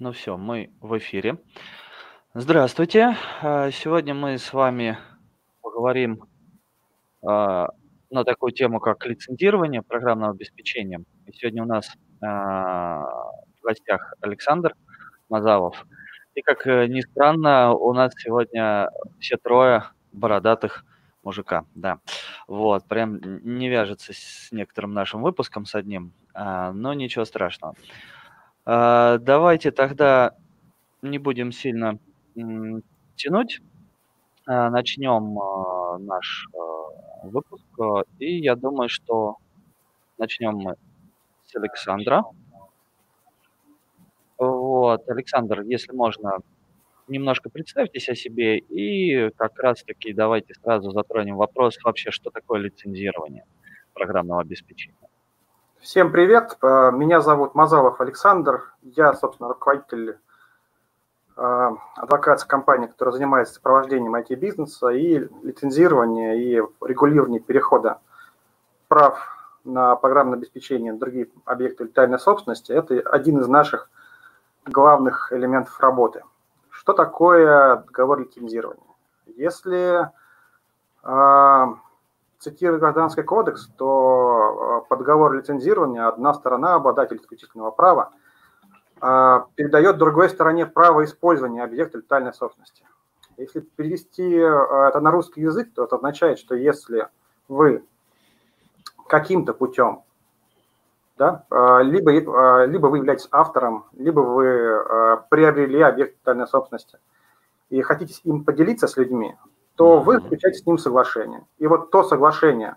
Ну все, мы в эфире. Здравствуйте. А, сегодня мы с вами поговорим а, на такую тему, как лицензирование программного обеспечения. И сегодня у нас а, в гостях Александр Мазалов. И, как э, ни странно, у нас сегодня все трое бородатых мужика, да. Вот, прям не вяжется с некоторым нашим выпуском, с одним, но ничего страшного. А, давайте тогда не будем сильно тянуть. А, начнем а, наш выпуск. И я думаю, что начнем мы с Александра. Вот, Александр, если можно, немножко представьтесь о себе и как раз-таки давайте сразу затронем вопрос вообще, что такое лицензирование программного обеспечения. Всем привет, э, меня зовут Мазалов Александр, я, собственно, руководитель э, адвокатской компании, которая занимается сопровождением IT-бизнеса и лицензирования и регулирования перехода прав на программное обеспечение другие объекты летальной собственности. Это один из наших главных элементов работы. Что такое договор лицензирования? Если э, цитируя Гражданский кодекс, то э, по договору лицензирования одна сторона, обладатель исключительного права, э, передает другой стороне право использования объекта летальной собственности. Если перевести э, это на русский язык, то это означает, что если вы каким-то путем, да, либо, либо вы являетесь автором, либо вы приобрели объект летальной собственности и хотите им поделиться с людьми, то вы заключаете с ним соглашение. И вот то соглашение,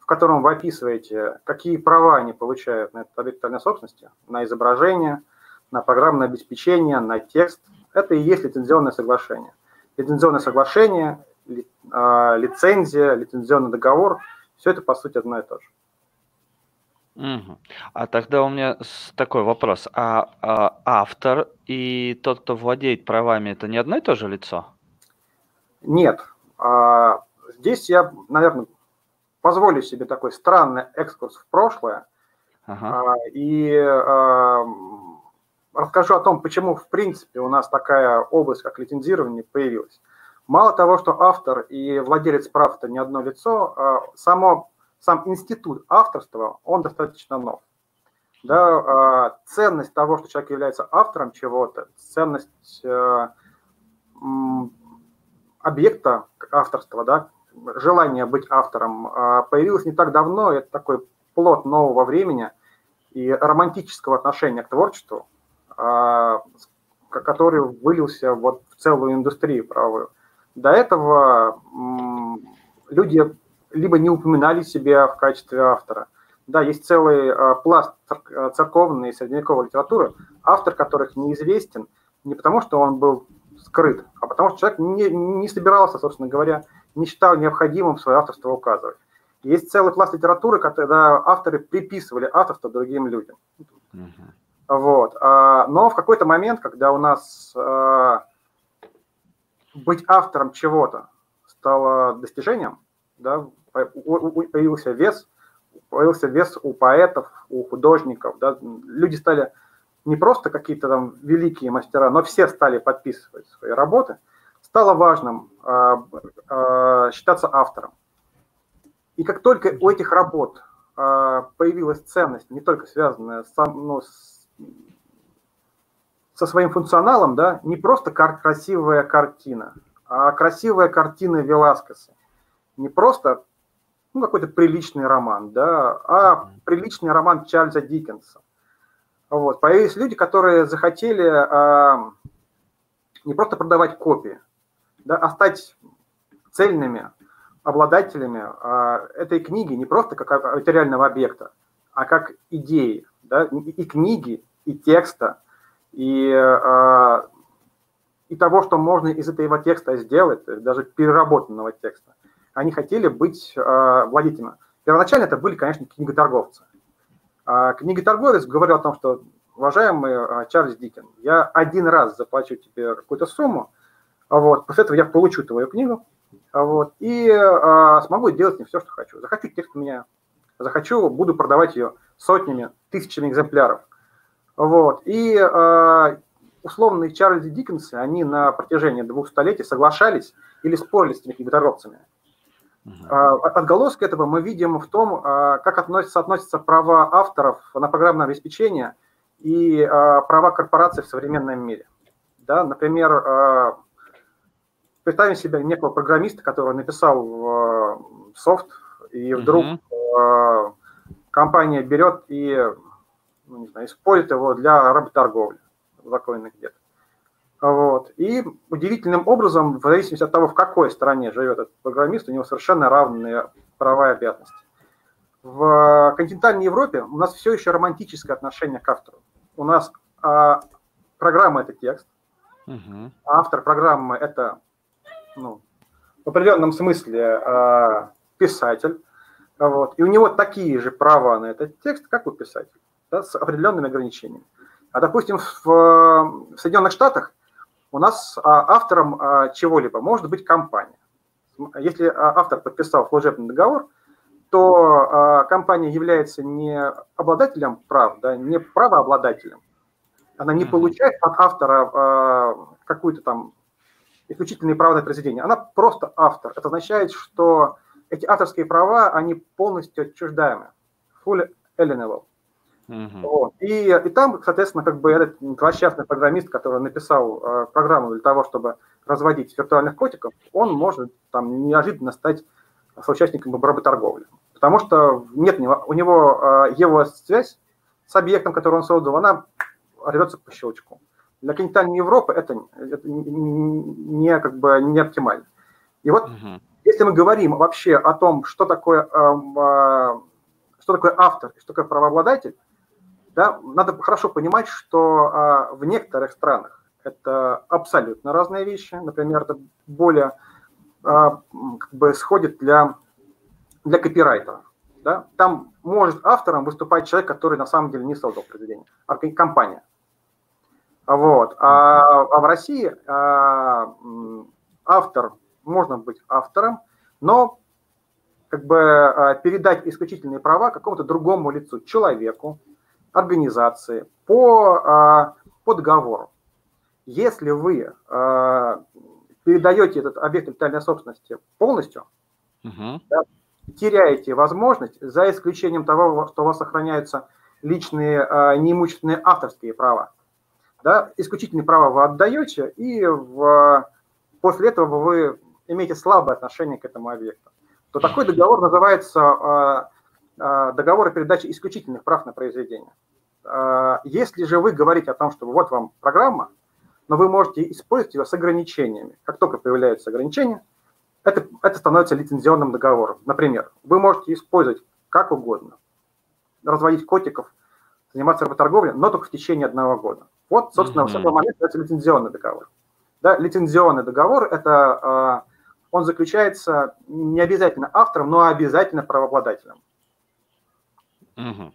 в котором вы описываете, какие права они получают на этот объект собственности, на изображение, на программное обеспечение, на текст, это и есть лицензионное соглашение. Лицензионное соглашение, а, лицензия, лицензионный договор, все это, по сути, одно и то же. Угу. А тогда у меня такой вопрос. А, а автор и тот, кто владеет правами, это не одно и то же лицо? Нет. А, здесь я, наверное, позволю себе такой странный экскурс в прошлое ага. А, и а, расскажу о том, почему, в принципе, у нас такая область, как лицензирование, появилась. Мало того, что автор и владелец прав – это не одно лицо, само, сам институт авторства, он достаточно нов. Да, ценность того, что человек является автором чего-то, ценность объекта авторства, да, желание быть автором а, появилось не так давно, это такой плод нового времени и романтического отношения к творчеству, а, который вылился вот в целую индустрию правовую. До этого люди либо не упоминали себя в качестве автора. Да, есть целый а, пласт церковной и средневековой литературы, автор которых неизвестен не потому, что он был скрыт, а потому что человек не, не собирался, собственно говоря, не считал необходимым свое авторство указывать. Есть целый пласт литературы, когда авторы приписывали авторство другим людям. Uh-huh. Вот. А, но в какой-то момент, когда у нас а, быть автором чего-то стало достижением, да, появился вес, появился вес у поэтов, у художников, да, люди стали не просто какие-то там великие мастера, но все стали подписывать свои работы, стало важным э, э, считаться автором. И как только у этих работ э, появилась ценность, не только связанная с, ну, с, со своим функционалом, да, не просто кар- красивая картина, а красивая картина Веласкеса. Не просто ну, какой-то приличный роман, да, а приличный роман Чарльза Диккенса вот. Появились люди, которые захотели а, не просто продавать копии, да, а стать цельными обладателями а, этой книги не просто как материального объекта, а как идеи, да, и книги, и текста, и, а, и того, что можно из этого текста сделать, даже переработанного текста. Они хотели быть а, владельцами. Первоначально это были, конечно, книготорговцы. А книготорговец говорил о том, что, уважаемый а, Чарльз Диккен, я один раз заплачу тебе какую-то сумму, а вот, после этого я получу твою книгу, вот, и а, смогу делать не все, что хочу. Захочу текст меня, захочу, буду продавать ее сотнями, тысячами экземпляров. Вот, и а, условные Чарльзы Диккенсы, они на протяжении двух столетий соглашались или спорили с этими книготорговцами. Uh-huh. Отголоски этого мы видим в том, как относятся, относятся права авторов на программное обеспечение и права корпораций в современном мире. Да, например, представим себе некого программиста, который написал софт, и вдруг uh-huh. компания берет и ну, не знаю, использует его для работорговли законных где-то. Вот. И удивительным образом, в зависимости от того, в какой стране живет этот программист, у него совершенно равные права и обязанности. В континентальной Европе у нас все еще романтическое отношение к автору. У нас а, программа – это текст, угу. автор программы – это ну, в определенном смысле а, писатель. Вот. И у него такие же права на этот текст, как у писателя, да, с определенными ограничениями. А, допустим, в, в Соединенных Штатах у нас а, автором а, чего-либо может быть компания. Если а, автор подписал служебный договор, то компания является не обладателем прав, да, не правообладателем. Она не получает от автора какую-то там исключительные права на произведение. Она просто автор. Это означает, что эти авторские права, они полностью отчуждаемы. Full alienable. Uh-huh. Вот. И, и там, соответственно, как бы этот злосчастный программист, который написал э, программу для того, чтобы разводить виртуальных котиков, он может там неожиданно стать соучастником работорговли. Потому что нет у него э, его связь с объектом, который он создал, она рвется по щелчку. Для континентальной Европы это, это не, как бы, не оптимально. И вот uh-huh. если мы говорим вообще о том, что такое, э, э, что такое автор и что такое правообладатель, да, надо хорошо понимать, что а, в некоторых странах это абсолютно разные вещи. Например, это более а, как бы сходит для, для копирайтера. Да? Там может автором выступать человек, который на самом деле не создал произведение, а компания. Вот. А, а в России а, автор, можно быть автором, но как бы а, передать исключительные права какому-то другому лицу, человеку, организации по, а, по договору. Если вы а, передаете этот объект интеллектуальной собственности полностью, угу. да, теряете возможность, за исключением того, что у вас сохраняются личные а, неимущественные авторские права. Да, исключительные права вы отдаете, и в, после этого вы имеете слабое отношение к этому объекту. То такой договор называется договор о передаче исключительных прав на произведение. А, если же вы говорите о том, что вот вам программа, но вы можете использовать ее с ограничениями. Как только появляются ограничения, это, это становится лицензионным договором. Например, вы можете использовать как угодно, разводить котиков, заниматься работорговлей, но только в течение одного года. Вот, собственно, mm-hmm. с этого момента это лицензионный договор. Да, лицензионный договор – это э, он заключается не обязательно автором, но обязательно правообладателем. Мгм.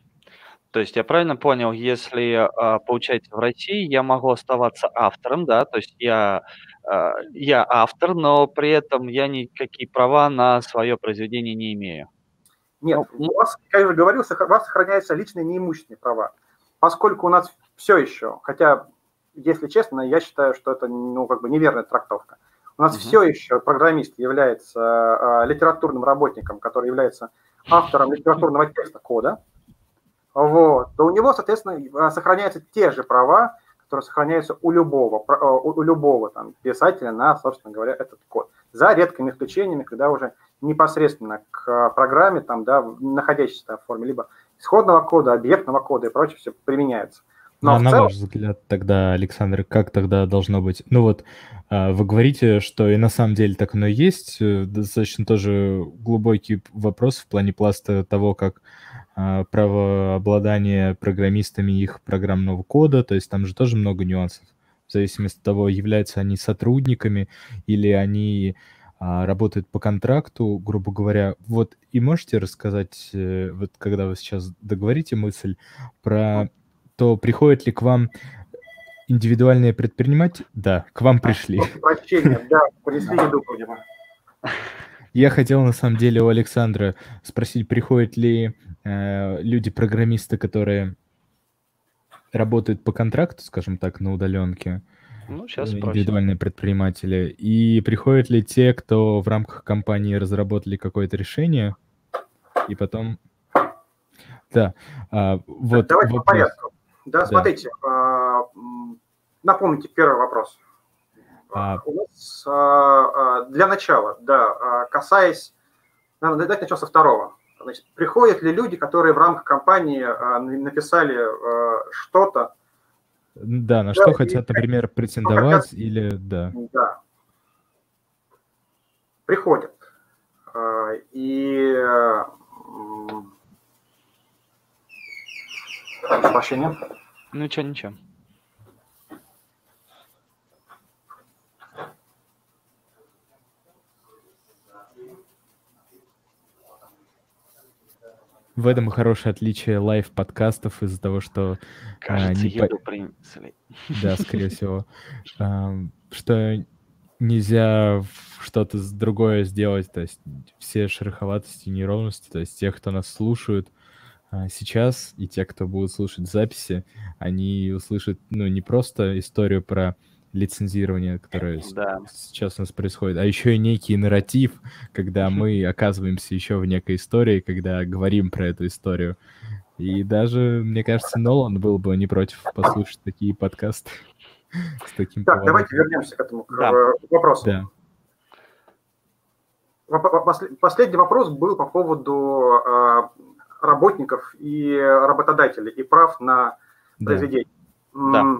То есть я правильно понял, если, а, получается, в России я могу оставаться автором, да, то есть я, а, я автор, но при этом я никакие права на свое произведение не имею. Нет, Ну, у вас, как я уже говорил, у вас сохраняются личные неимущественные права. Поскольку у нас все еще, хотя, если честно, я считаю, что это ну, как бы неверная трактовка. У нас все еще программист является а, литературным работником, который является автором литературного текста кода, вот, то у него, соответственно, а, сохраняются те же права, которые сохраняются у любого, а, у любого там, писателя на, собственно говоря, этот код. За редкими исключениями, когда уже непосредственно к программе, там, да, находящейся в форме либо исходного кода, объектного кода и прочее все применяется. Но а на целом... ваш взгляд тогда, Александр, как тогда должно быть? Ну вот, а, вы говорите, что и на самом деле так оно и есть. Э, достаточно тоже глубокий вопрос в плане пласта того, как а, правообладание программистами их программного кода, то есть там же тоже много нюансов, в зависимости от того, являются они сотрудниками или они а, работают по контракту, грубо говоря. Вот и можете рассказать, э, вот когда вы сейчас договорите мысль про то, приходят ли к вам индивидуальные предприниматели? Да, к вам пришли. Прощения, да, пришли, Я хотел на самом деле у Александра спросить, приходят ли э, люди-программисты, которые работают по контракту, скажем так, на удаленке, Ну, сейчас э, спросим. индивидуальные предприниматели, и приходят ли те, кто в рамках компании разработали какое-то решение, и потом... Да, а, вот Давайте по вопрос. порядку. Да, Да. смотрите, а, м, напомните первый вопрос. А. У нас а, а, для начала, да, а, касаясь, наверное, давайте начнем со второго. Значит, приходят ли люди, которые в рамках компании а, на- написали а, что-то, Да, на Да, что и хотят, например, претендовать или... Да. да, приходят. А, И а, м, прошу прощения. Ничего, ничего. В этом и хорошее отличие лайв-подкастов из-за того, что, Кажется, не по- еду принесли. да, скорее всего, ам, что нельзя что-то другое сделать, то есть все шероховатости, неровности, то есть тех, кто нас слушают а, сейчас, и те, кто будут слушать записи, они услышат, ну, не просто историю про лицензирование, которое Да. сейчас у нас происходит, а еще и некий нарратив, когда мы оказываемся еще в некой истории, когда говорим про эту историю. И даже, мне кажется, Нолан был бы не против послушать такие подкасты с таким Так, давайте поворотом. вернемся к этому к, Да. э, вопросу. Да. Последний вопрос был по поводу э, работников и работодателей и прав на Да. произведение. Да.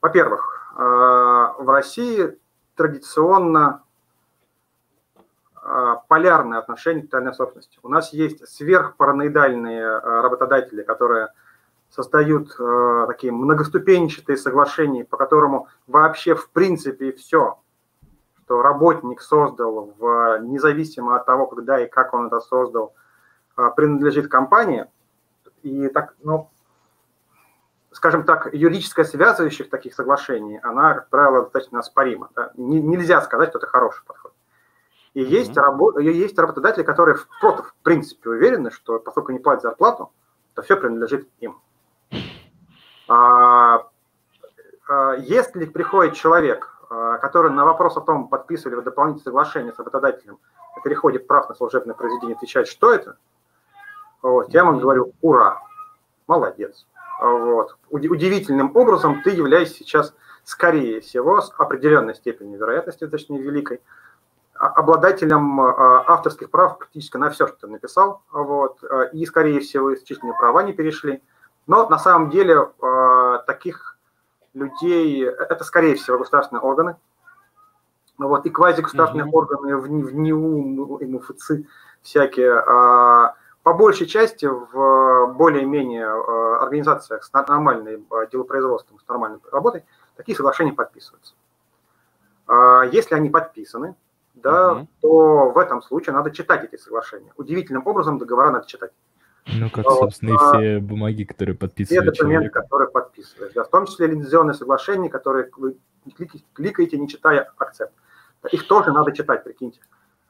Во-первых, э, в России традиционно э, полярное отношение к интеллектуальной собственности. У нас есть сверхпараноидальные э, работодатели, которые создают э, такие многоступенчатые соглашения, по которому вообще в принципе все, что работник создал, в, независимо от того, когда и как он это создал, принадлежит компании. И так, ну, скажем так, юридическая связывающих таких соглашений, она, как правило, достаточно оспорима. да. Не- нельзя сказать, что это хороший подход. И Мгм. есть, рабо- есть работодатели, которые в- просто в принципе уверены, что поскольку не платят зарплату, то все принадлежит им. А, а, если приходит человек, а, который на вопрос о том, подписывали вы дополнительное соглашение с работодателем о переходе прав на служебное произведение, отвечает, что это, вот, я Мгм. говорю, ура, молодец. Вот. Уди- Удивительным образом ты являешься сейчас, скорее всего, с определенной степенью вероятности, точнее великой, а- обладателем а, авторских прав практически на все, что ты написал, вот, и, скорее всего, исключительные права не перешли. Но на самом деле а, таких людей, это, скорее всего, государственные органы, вот, и квазигосударственные Мгм. органы в, в НИУ, МФЦ всякие, по большей части в более-менее а, организациях с нормальным а, делопроизводством, с нормальной работой, такие соглашения подписываются. А, Если они подписаны, да, Мгм. то в этом случае надо читать эти соглашения. Удивительным образом договора надо читать. Ну, как, Вот, собственно, и а, все бумаги, которые Все подписывает документы, человек. которые подписываешь, да, в том числе лицензионные соглашения, которые вы кликаете, не читая акцепт. Их тоже надо читать, прикиньте.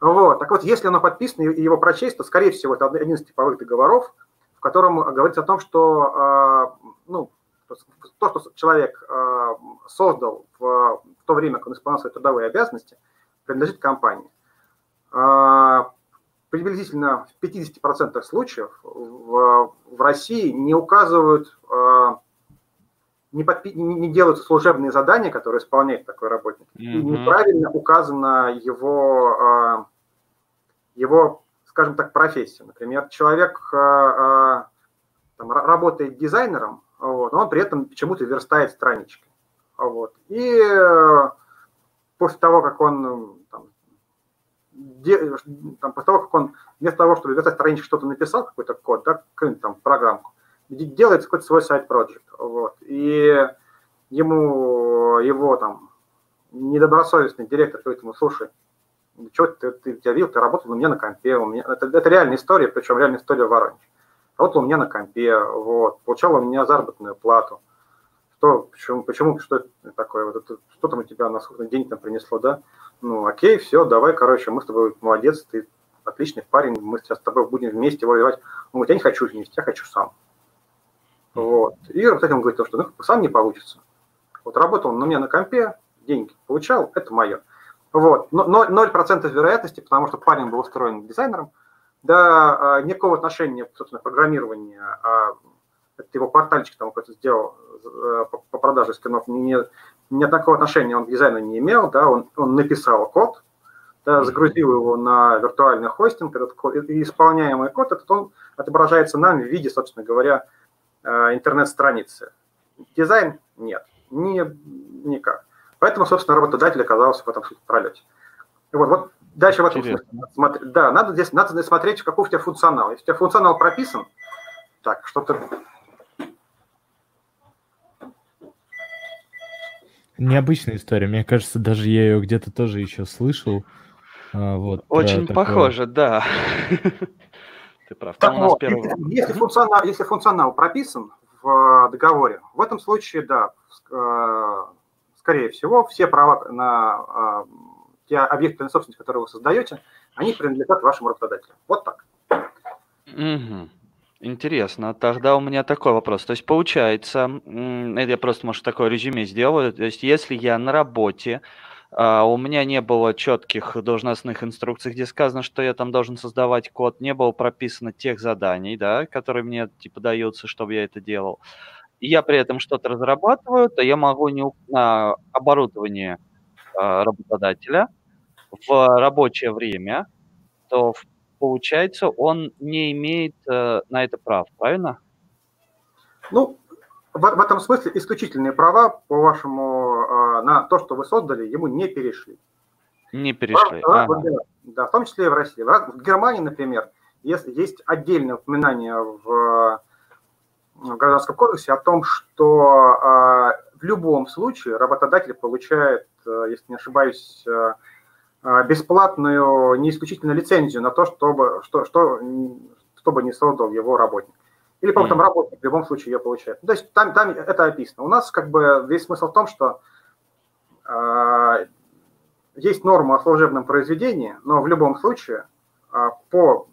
Вот. Так вот, если оно подписано и его прочесть, то, скорее всего, это один из типовых договоров, в котором говорится о том, что а, ну, то, что человек а, создал в, то время, как он исполнял свои трудовые обязанности, принадлежит компании. Приблизительно в 50% случаев в, России не указывают, не, подпи- не делаются служебные задания, которые исполняет такой работник, и Мгм. неправильно указана его, а, его, скажем так, профессия. Например, человек а, а, там, ра- работает дизайнером, вот, но он при этом почему-то верстает странички. Вот. И э, после того, как он там, де- там, после того, как он вместо того, чтобы верстать странички, что-то написал, какой-то код, да, какую-нибудь там программку, делает какой-то свой сайт-проект. Вот. И ему его там недобросовестный директор говорит ему, слушай, что ты, ты, я видел, ты работал у меня на компе, у меня, это, это реальная история, причем реальная история в Воронеже. Работал у меня на компе, вот, получал у меня заработную плату. Что, почему, почему, что это такое, вот это, что там у тебя на денег там принесло, да? Ну, окей, все, давай, короче, мы с тобой, молодец, ты отличный парень, мы сейчас с тобой будем вместе воевать. Говорит, я не хочу вместе, я хочу сам. Вот. И работодатель говорит, что ну, сам не получится. Вот работал он на меня на компе, деньги получал, это мое. Вот. Но 0% вероятности, потому что парень был устроен дизайнером, да, а, никакого отношения, собственно, программирования, а это его портальчик там какой-то сделал э, по продаже скинов, ни, ни такого отношения он к дизайну не имел, да, он, он написал код, да, загрузил его на виртуальный хостинг, этот код, и исполняемый код, этот он отображается нам в виде, собственно говоря, интернет-страницы. Дизайн нет, ни, никак. Поэтому, собственно, работодатель оказался в этом пролете. Вот, вот дальше в этом смысле. Да, надо здесь надо смотреть, какой у тебя функционал. Если у тебя функционал прописан, так, что-то... Необычная история. Мне кажется, даже я ее где-то тоже еще слышал. А, вот, Очень такое... похоже, да. Ты прав. Там так вот, первый... если, функционал, если функционал прописан в договоре, в этом случае, да, э, скорее всего, все права на а, те объекты собственности, которые вы создаете, они принадлежат вашему работодателю. Вот так. Угу. Интересно. Тогда у меня такой вопрос. То есть получается, это я просто, может, такое резюме сделаю. То есть если я на работе, у меня не было четких должностных инструкций, где сказано, что я там должен создавать код, не было прописано тех заданий, да, которые мне типа даются, чтобы я это делал и я при этом что-то разрабатываю, то я могу не на оборудование э, работодателя в рабочее время, то получается он не имеет э, на это прав, правильно? Ну, в, в этом смысле исключительные права, по-вашему, э, на то, что вы создали, ему не перешли. Не перешли. Прав, ага. да, да, в том числе и в России. В Германии, например, есть, есть отдельное упоминание в в Гражданском кодексе о том, что а, в любом случае работодатель получает, э, если не ошибаюсь, э, э, бесплатную, не исключительно лицензию на то, чтобы, что, что, чтобы не создал его работник. Или, по-моему, там работник в любом случае ее получает. То есть там, там это описано. У нас как бы весь смысл в том, что э, есть норма о служебном произведении, но в любом случае э, по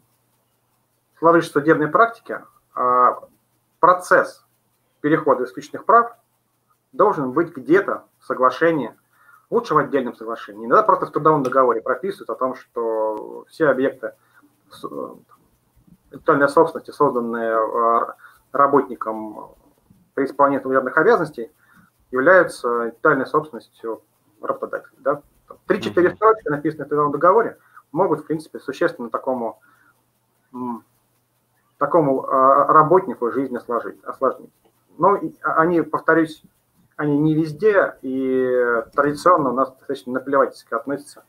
сложившейся судебной практике э, процесс перехода исключительных прав должен быть где-то в соглашении, лучше в отдельном соглашении. Иногда просто в трудовом договоре прописывают о том, что все объекты интеллектуальной собственности, созданные э, работником при исполнении трудовых обязанностей, являются интеллектуальной собственностью работодателя. Да? Три-четыре строчки, написанные в трудовом договоре, могут, в принципе, существенно такому такому а, работнику жизнь осложить, осложнить. Но они, повторюсь, они не везде, и традиционно у нас достаточно наплевательски относятся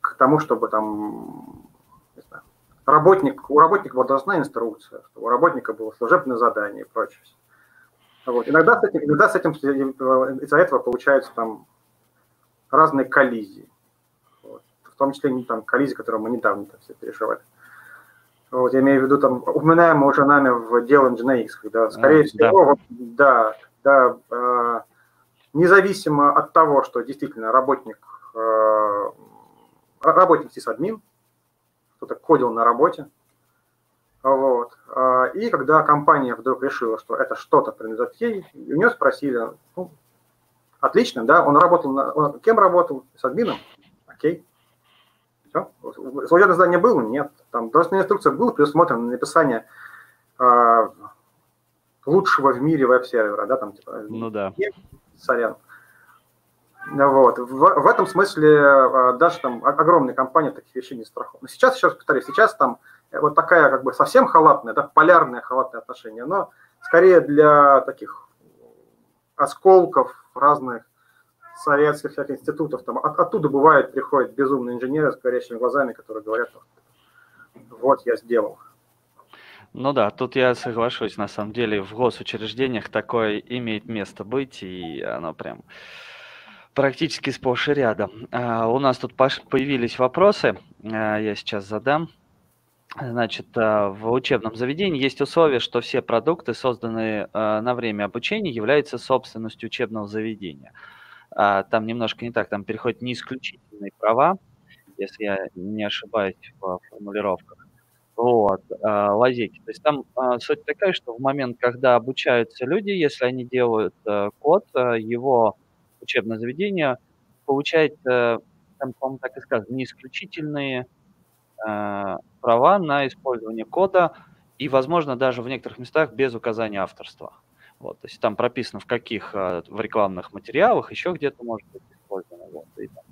к тому, чтобы там, работник, у работника была должна инструкция, чтобы у работника было служебное задание и прочее. Вот. Иногда, с этим, иногда с этим из-за этого получаются там разные коллизии. Вот. В том числе не там коллизии, которые мы недавно там все переживали. Вот, я имею в виду там упоминаемые уже нами в дело NGINX, когда, скорее а, всего, да, вот, да, да э, независимо от того, что действительно работник, э, работник сисадмин, кто-то кодил на работе, вот, э, и когда компания вдруг решила, что это что-то принадлежит ей, у нее спросили, ну, отлично, да, он работал, на, он кем работал, с админом, окей, все. Служебное задание было? Нет. Там должностная инструкция была предусмотрена написание э, лучшего в мире веб-сервера, да, там типа. Ну да. Сорян. Вот. В, в этом смысле э, даже там огромные компании таких вещей не страхуют. Но сейчас, еще раз повторюсь, сейчас там вот такая как бы совсем халатная, да, полярное халатное отношение, но скорее для таких осколков разных советских всяких институтов, там, от, оттуда бывает, приходят безумные инженеры с горящими глазами, которые говорят, вот я сделал. Ну да, тут я соглашусь, на самом деле в госучреждениях такое имеет место быть, и оно прям практически сплошь и рядом. А, у нас тут появились вопросы, а, я сейчас задам. Значит, а, в учебном заведении есть условие, что все продукты, созданные на время обучения, являются собственностью учебного заведения там немножко не так, там переходят не исключительные права, если я не ошибаюсь в формулировках. Вот, лазейки. То есть там суть такая, что в момент, когда обучаются люди, если они делают э, код, э, его учебное заведение получает, там, по-моему, так и сказано, не исключительные э, права на использование кода и, возможно, даже в некоторых местах без указания авторства. Вот, то есть там прописано, в каких э, в рекламных материалах, еще где-то может быть использовано. Вот, и там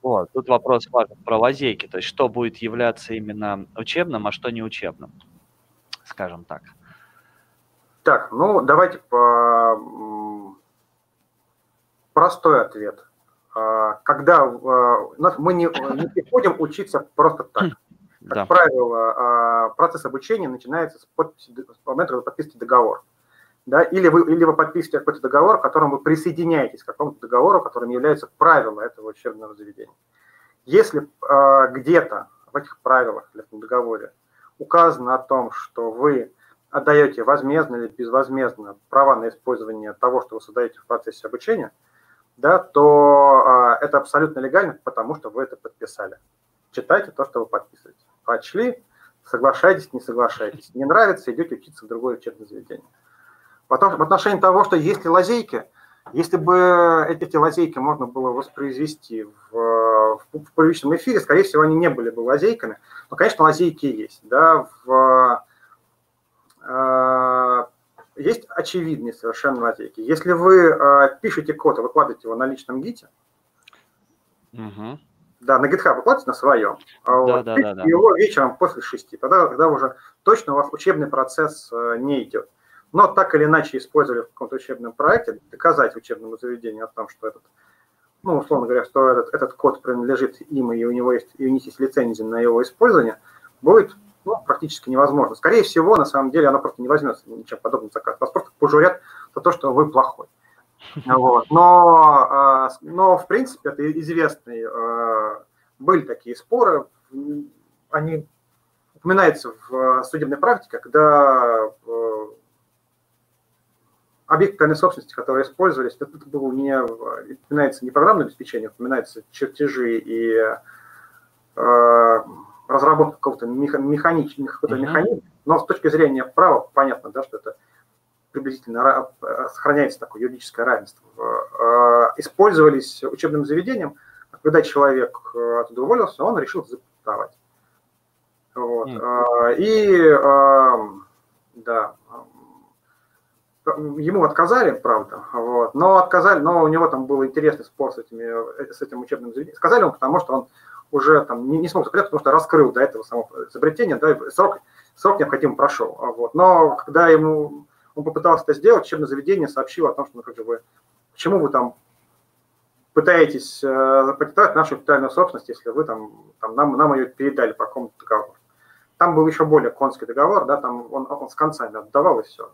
вот, тут вопрос важен про лазейки, то есть что будет являться именно учебным, а что не учебным, скажем так. Так, ну давайте по простой ответ. А, когда а, мы не, не приходим учиться просто так. Как да. правило, а, процесс обучения начинается с, подписи, с момента подписки договора да, или вы, или вы подписываете какой-то договор, в котором вы присоединяетесь к какому-то договору, которым является правила этого учебного заведения. Если э, где-то в этих правилах или в договоре указано о том, что вы отдаете возмездно или безвозмездно права на использование того, что вы создаете в процессе обучения, да, то э, это абсолютно легально, потому что вы это подписали. Читайте то, что вы подписываете. Прочли, соглашайтесь, не соглашайтесь. Не нравится, идете учиться в другое учебное заведение. Потом в отношении того, что есть ли лазейки, если бы эти лазейки можно было воспроизвести в, в, в публичном эфире, скорее всего, они не были бы лазейками. Но, конечно, лазейки есть. Да, в, э, есть очевидные совершенно лазейки. Если вы э, пишете код и выкладываете его на личном гите, угу. да, на GitHub выкладываете на своем, а да, вот, да, да, да. его вечером после шести, тогда, тогда уже точно у вас учебный процесс э, не идет но так или иначе использовали в каком-то учебном проекте, доказать учебному заведению о том, что этот, ну, условно говоря, что этот, этот код принадлежит им, и у него есть, и у них есть лицензия на его использование, будет ну, практически невозможно. Скорее всего, на самом деле, оно просто не возьмется ничем подобным заказ. Вас просто пожурят за то, что вы плохой. Вот. Но, а, но, в принципе, это известные, а, были такие споры, они упоминаются в судебной практике, когда объект собственности, которые использовались, это было не, упоминается не программное обеспечение, упоминается чертежи и э, разработка какого-то механичного какого mm-hmm. механизма, но с точки зрения права понятно, да, что это приблизительно сохраняется такое юридическое равенство. Э, использовались учебным заведением, когда человек э, оттуда уволился, он решил запатентовать. Вот. Mm-hmm. И да, ему отказали, правда, вот, но отказали, но у него там был интересный спор с, этими, с этим учебным заведением. Сказали ему, потому что он уже там не, не смог запрятать, потому что раскрыл до этого само изобретение, да, срок, срок необходимо прошел. Вот. Но когда ему он попытался это сделать, учебное заведение сообщило о том, что ну, как же вы, почему вы там пытаетесь э, запатентовать нашу интеллектуальную собственность, если вы там, там нам, нам ее передали по какому-то договору. Там был еще более конский договор, да, там он, он с концами отдавал и все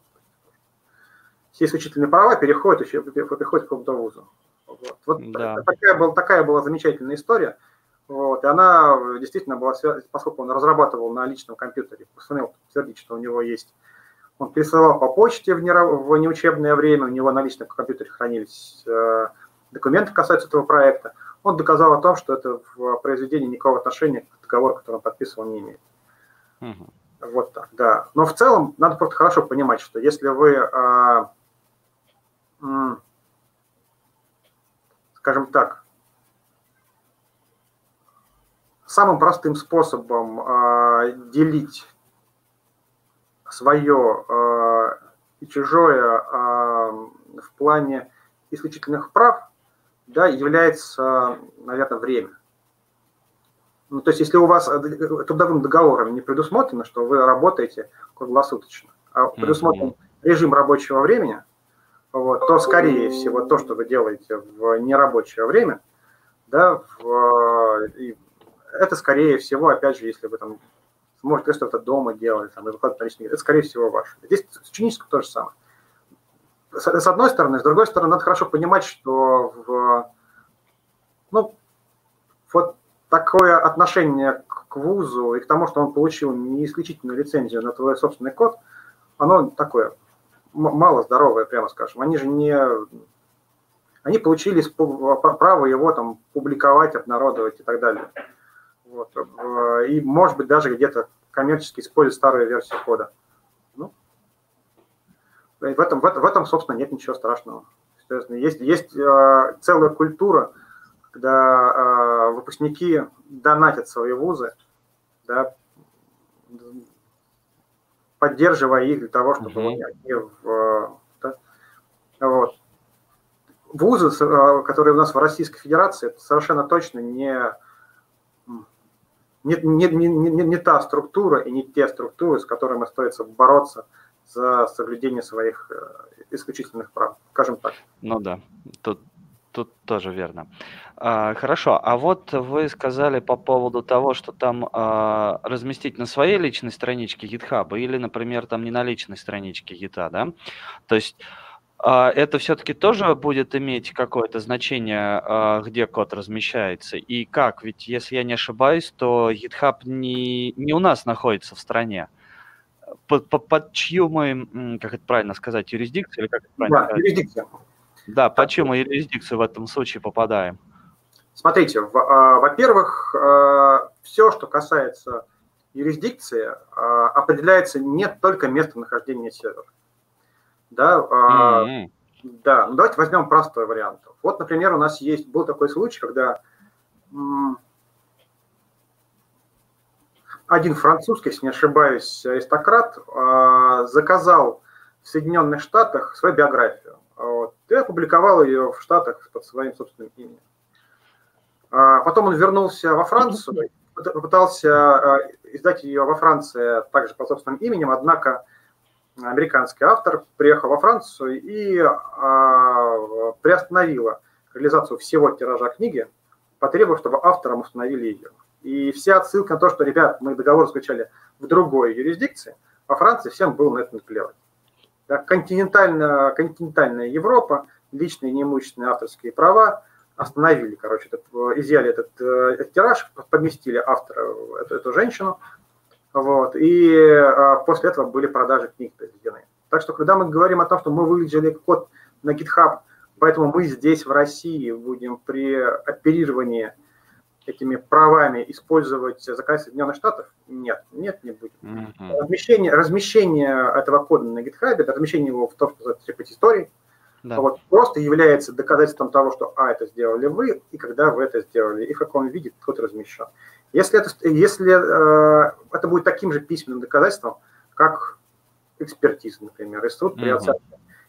все исключительные права переходят, еще, переходят к какому-то вузу. Вот, вот да. такая, была, такая была замечательная история. Вот, и она действительно была связана, поскольку он разрабатывал на личном компьютере, сумел подтвердить, что у него есть он присылал по почте в, не, в неучебное время, у него на личном компьютере хранились э, документы, касаются этого проекта. Он доказал о том, что это в произведении никакого отношения к договору, который он подписывал, не имеет. Угу. Вот так, да. Но в целом надо просто хорошо понимать, что если вы э, скажем так, самым простым способом э, делить свое э, и чужое э, в плане исключительных прав да, является, наверное, время. Ну, то есть, если у вас трудовым договором не предусмотрено, что вы работаете круглосуточно, а предусмотрен режим рабочего времени – вот, то, скорее всего, то, что вы делаете в нерабочее время, да, в, и это, скорее всего, опять же, если вы там сможете что-то дома делать, там, и выкладывать наличные, это, скорее всего, ваше. Здесь с ученическим то же самое. С, с одной стороны, с другой стороны, надо хорошо понимать, что в, ну, вот такое отношение к вузу и к тому, что он получил не исключительную лицензию на твой собственный код, оно такое мало здоровые, прямо скажем. Они же не... Они получили право его там публиковать, обнародовать и так далее. Вот. Э, и, может быть, даже где-то коммерчески использовать старую версию кода. Ну, в этом, в этом, в этом, собственно, нет ничего страшного. Есть, есть э, целая культура, когда э, выпускники донатят свои вузы, да, поддерживая их для того, чтобы mm-hmm. они в, да, вот. Вузы, которые у нас в Российской Федерации, это совершенно точно не, не, не, не, не, не та структура и не те структуры, с которыми остается бороться за соблюдение своих э, исключительных прав, скажем так. Ну да, тут тут тоже верно. А, хорошо, а вот вы сказали по поводу того, что там а, разместить на своей личной страничке GitHub или, например, там не на личной страничке Git, да? То есть это все-таки тоже будет иметь какое-то значение, а, где код размещается и как? Ведь если я не ошибаюсь, то GitHub не, не у нас находится в стране. Под, под, под чью мы, как это правильно сказать, юрисдикцию или как это правильно да, сказать? юрисдикция. Да, почему мы юрисдикцию в этом случае попадаем? Смотрите, а, во-первых, а, все, что касается юрисдикции, а, определяется не только местонахождение сервера. Да, mm-hmm. да, ну давайте возьмем простой вариант. Вот, например, у нас есть был такой случай, когда один французский, если не ошибаюсь, аристократ заказал в Соединенных Штатах свою биографию. Вот, и опубликовал ее в Штатах под своим собственным именем. А потом он вернулся во Францию, попытался а, издать ее во Франции также под собственным именем, однако американский автор приехал во Францию и а, приостановила реализацию всего тиража книги, потребовав, чтобы авторам установили ее. И вся отсылка на то, что, ребят, мы договор заключали в другой юрисдикции, во Франции всем было на это наплевать. Да, континентальная, континентальная Европа, личные неимущественные авторские права остановили, короче, этот, изъяли этот, э, этот тираж, поместили автора, эту, эту женщину, вот, и а, после этого были продажи книг произведены. Так что, когда мы говорим о том, что мы выложили код на GitHub, поэтому мы здесь, в России, будем при оперировании этими правами использовать заказ Соединенных Штатов? Нет, нет, не будет. Mm-hmm. Размещение, размещение этого кода на GitHub, размещение его в том, что называется репозиторий, да. вот, просто является доказательством того, что, а, это сделали вы, и когда вы это сделали, и в каком виде код размещен. Если это, если, э, это будет таким же письменным доказательством, как экспертиза, например, и суд при mm-hmm.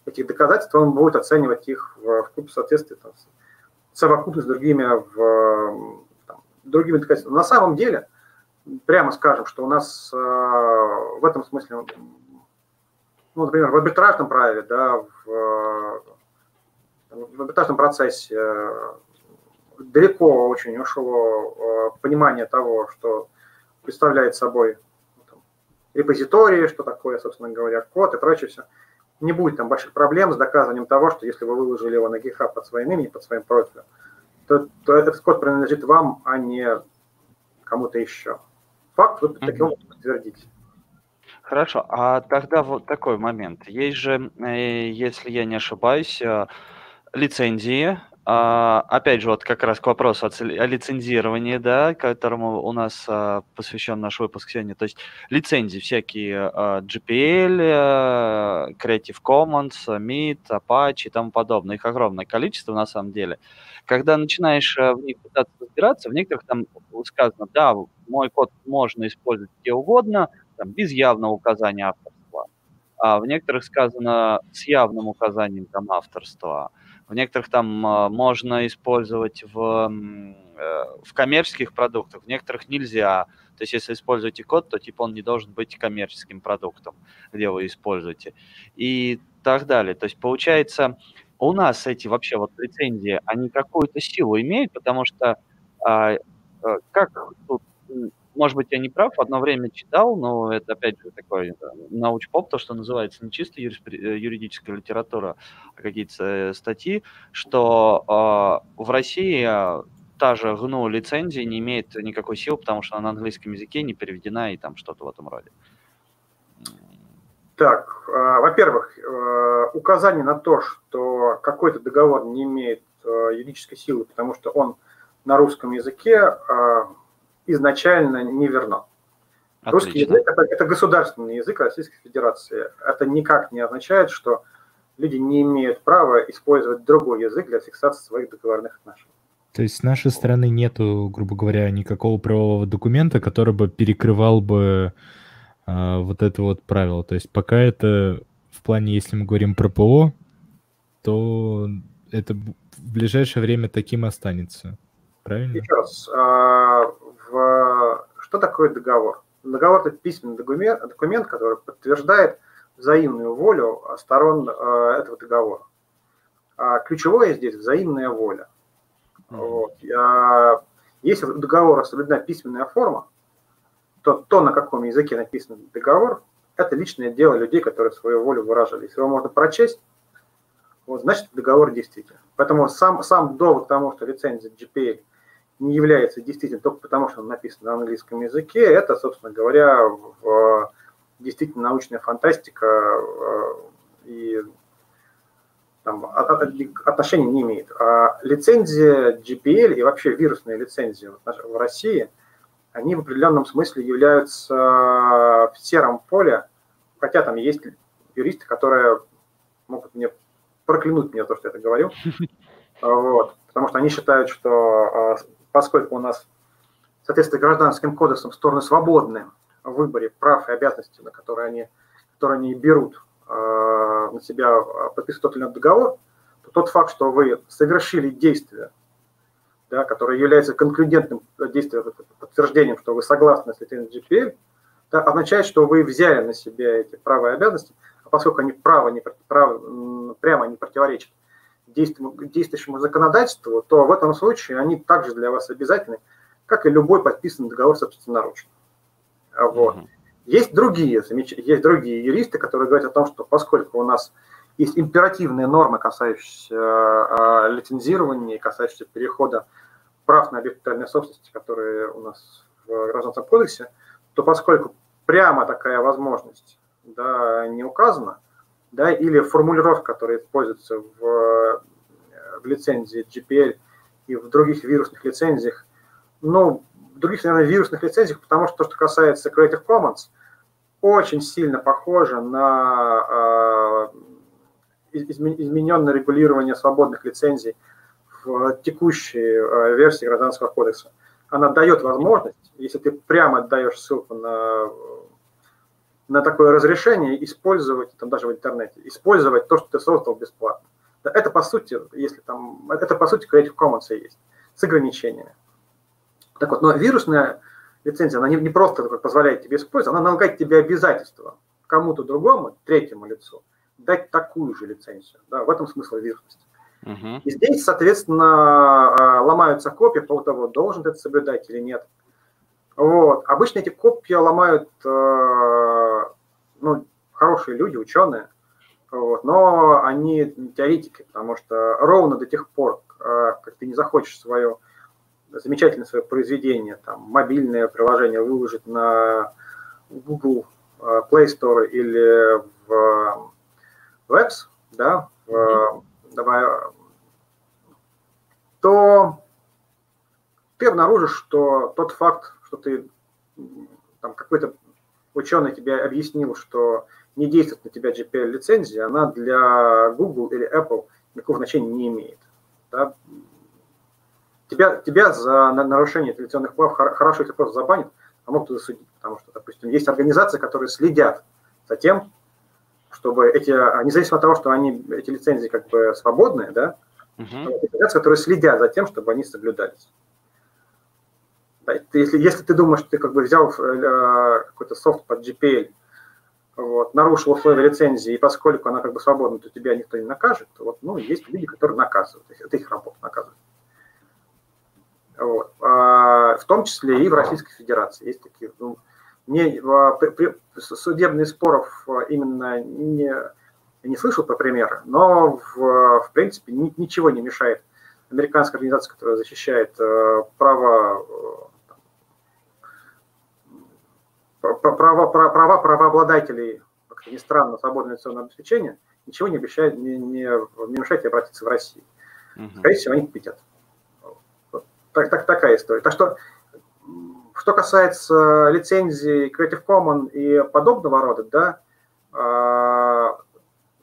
этих доказательств, он будет оценивать их в, в купе соответствии там, совокупно с другими в другими доказательствами. На самом деле, прямо скажем, что у нас э, в этом смысле, ну, например, в арбитражном праве, да, в, в арбитражном процессе э, далеко очень ушло э, понимание того, что представляет собой ну, там, репозитории, что такое, собственно говоря, код и прочее все. Не будет там больших проблем с доказыванием того, что если вы выложили его на GitHub под своим именем, под своим профилем, то, то этот код принадлежит вам, а не кому-то еще. Факт вы таким образом подтвердите. Хорошо, а тогда вот такой момент. Есть же, э, если я не ошибаюсь, э, лицензии а, опять же, вот как раз к вопросу о, о лицензировании, да, которому у нас а, посвящен наш выпуск сегодня. То есть лицензии всякие а, GPL, а, Creative Commons, MIT, Apache и тому подобное. Их огромное количество на самом деле. Когда начинаешь а, в них пытаться разбираться, в некоторых там сказано, да, мой код можно использовать где угодно, там, без явного указания авторства. А в некоторых сказано с явным указанием там авторства. В некоторых там а, можно использовать в, э, в коммерческих продуктах, в некоторых нельзя. То есть если используете код, то типа он не должен быть коммерческим продуктом, где вы используете. И так далее. То есть получается, у нас эти вообще вот лицензии, они какую-то силу имеют, потому что а, э, как тут может быть, я не прав, одно время читал, но это, опять же, такой научпоп, то, что называется не чисто э, юридическая литература, а какие-то э, статьи, что э, в России э, та же GNU лицензия не имеет никакой силы, потому что она на английском языке не переведена и там что-то в этом роде. Так, э, во-первых, э, указание на то, что какой-то договор не имеет э, юридической силы, потому что он на русском языке, изначально не верно. Отлично. Русский язык это, это государственный язык Российской Федерации. Это никак не означает, что люди не имеют права использовать другой язык для фиксации своих договорных отношений. То есть с нашей стороны нету, грубо говоря, никакого правового документа, который бы перекрывал бы а, вот это вот правило. То есть пока это в плане, если мы говорим про ПО, то это в ближайшее время таким останется. Правильно? Еще раз, а. Что такое договор? Договор – это письменный документ, документ, который подтверждает взаимную волю сторон а, этого договора. А ключевое здесь – взаимная воля. Вот. Если у договора соблюдена письменная форма, то то, на каком языке написан договор, это личное дело людей, которые свою волю выражали. Если его можно прочесть, вот, значит договор действительно. Поэтому сам, сам довод к тому, что лицензия GPL не является действительно только потому, что он написан на английском языке, это, собственно говоря, в, действительно научная фантастика э, и там, отношения не имеет. А лицензия GPL и вообще вирусные лицензии в России – они в определенном смысле являются в сером поле, хотя там есть юристы, которые могут мне проклянуть меня то, что я это говорю. Вот. Потому что они считают, что а, поскольку у нас, соответственно, гражданским кодексом стороны свободны в выборе прав и обязанностей, на которые они, которые они берут э, на себя подписывать тот или иной договор, то тот факт, что вы совершили действие, да, которое является конклюдентным действием, подтверждением, что вы согласны с этим GPL, да, означает, что вы взяли на себя эти права и обязанности, а поскольку они право не, право, прямо не противоречат действующему законодательству, то в этом случае они также для вас обязательны, как и любой подписанный договор собственноручно. Вот. Mm-hmm. Есть другие, есть другие юристы, которые говорят о том, что поскольку у нас есть императивные нормы, касающиеся э, лицензирования, касающиеся перехода прав на объект собственности, которые у нас в Гражданском кодексе, то поскольку прямо такая возможность да, не указана, да, или формулировка, которая используется в, в лицензии GPL и в других вирусных лицензиях, ну, в других, наверное, вирусных лицензиях, потому что то, что касается Creative Commons, очень сильно похоже на э, измененное регулирование свободных лицензий в текущей э, версии Гражданского кодекса. Она дает возможность, если ты прямо даешь ссылку на, на такое разрешение, использовать, там даже в интернете, использовать то, что ты создал бесплатно. Это по сути, если там, это по сути Creative Commons и есть, с ограничениями. Так вот, но вирусная лицензия, она не, не просто позволяет тебе использовать, она налагает тебе обязательства кому-то другому, третьему лицу, дать такую же лицензию. Да, в этом смысл вирусности. Угу. И здесь, соответственно, а, ломаются копии по того, должен ты это соблюдать или нет. Вот. Обычно эти копии ломают а, ну, хорошие люди, ученые, вот. но они теоретики, потому что ровно до тех пор, а, как ты не захочешь свое замечательное свое произведение, там, мобильное приложение выложить на Google Play Store или в Webs, да, в, давай, то ты обнаружишь, что тот факт, что ты там какой-то ученый тебе объяснил, что не действует на тебя GPL-лицензия, она для Google или Apple никакого значения не имеет. Да? Тебя, тебя за нарушение традиционных прав хорошо если просто забанят, а могут засудить, потому что, допустим, есть организации, которые следят за тем, чтобы эти, независимо от того, что они, эти лицензии как бы свободные, да, uh-huh. организации, которые следят за тем, чтобы они соблюдались. Если, если ты думаешь, что ты как бы взял э, какой-то софт под GPL, вот, нарушил условия лицензии, и поскольку она как бы свободна, то тебя никто не накажет, вот, ну, есть люди, которые наказывают, это их работа наказывать. Вот. А, в том числе и в Российской Федерации есть такие, ну, не, при, при, судебных споров а, именно не, не слышал про примеры, но в, в принципе ни, ничего не мешает американской организации, которая защищает э, права, э, права, права, правообладателей, как ни странно, свободного инвестиционного обеспечения, ничего не обещает, не, не, не мешает обратиться в Россию. Скорее всего, они победят. Так, так, такая история. Так что что касается лицензии Creative Commons и подобного рода, да, а,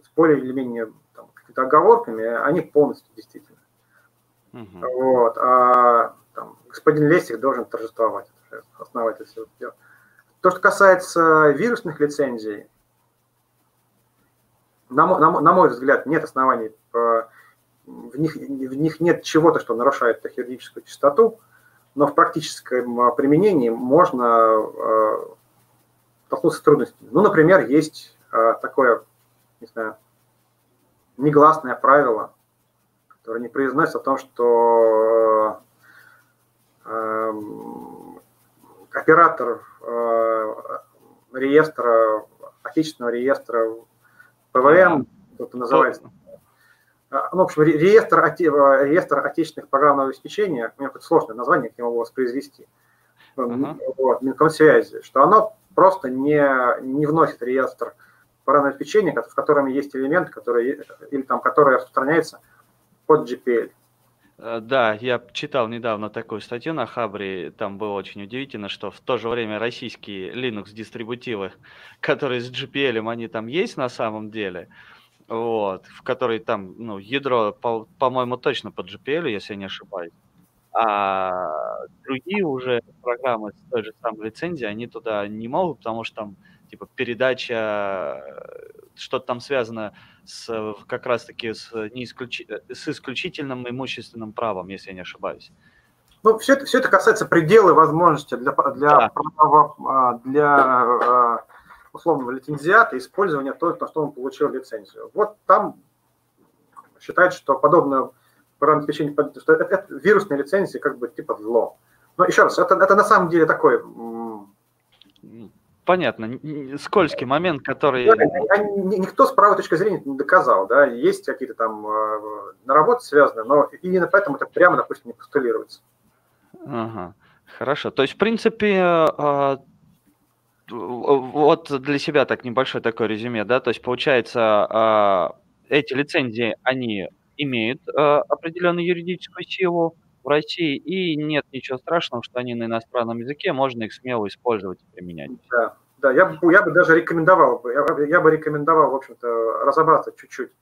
с более или менее какими-то оговорками, они полностью действительно. Угу. Вот, а там, господин Лесик должен торжествовать, основатель всего дела. То, что касается вирусных лицензий, на, на, на мой взгляд, нет оснований, в них, в них нет чего-то, что нарушает их чистоту, но в практическом применении можно э, столкнуться с трудностями. Ну, например, есть э, такое, не знаю, негласное правило, которое не произносится о том, что оператор реестра, отечественного реестра ПВМ, это называется, а, ну, в общем, реестр, реестр отечественных программного обеспечения, у меня тут сложное название, как я могу воспроизвести, uh-huh. вот, Минкомсвязи, что оно просто не, не вносит реестр программного обеспечения, в котором есть элемент, который, или там, который распространяется под GPL. Э, да, я читал недавно такую статью на Хабре, там было очень удивительно, что в то же время российские Linux-дистрибутивы, которые с GPL, они там есть на самом деле, вот, в которой там, ну, ядро, по- по-моему, точно под GPL, если я не ошибаюсь. А другие уже программы с той же самой лицензией, они туда не могут, потому что там, типа, передача, что-то там связано с, как раз-таки с, не исключи, с исключительным имущественным правом, если я не ошибаюсь. Ну, все это, все это касается предела возможности для, для, да. права, а, для а, условного лицензиата использования того, на что он получил лицензию. Вот там считается, что подобное программное обеспечение, что это, это вирусные лицензии как бы типа зло. Но еще раз, это, это на самом деле такой... Понятно, скользкий момент, который... Никто с правой точки зрения не доказал, да, есть какие-то там э, наработки связанные, но именно поэтому это прямо, допустим, не постулируется. Ага, хорошо. То есть, в принципе, а, вот для себя так небольшое такое резюме, да, то есть получается, а, эти лицензии, они имеют а, определенную юридическую силу в России, и нет ничего страшного, что они на иностранном языке, можно их смело использовать и применять. Да, да, я бы, я бы даже рекомендовал, я, я бы рекомендовал, в общем-то, разобраться чуть-чуть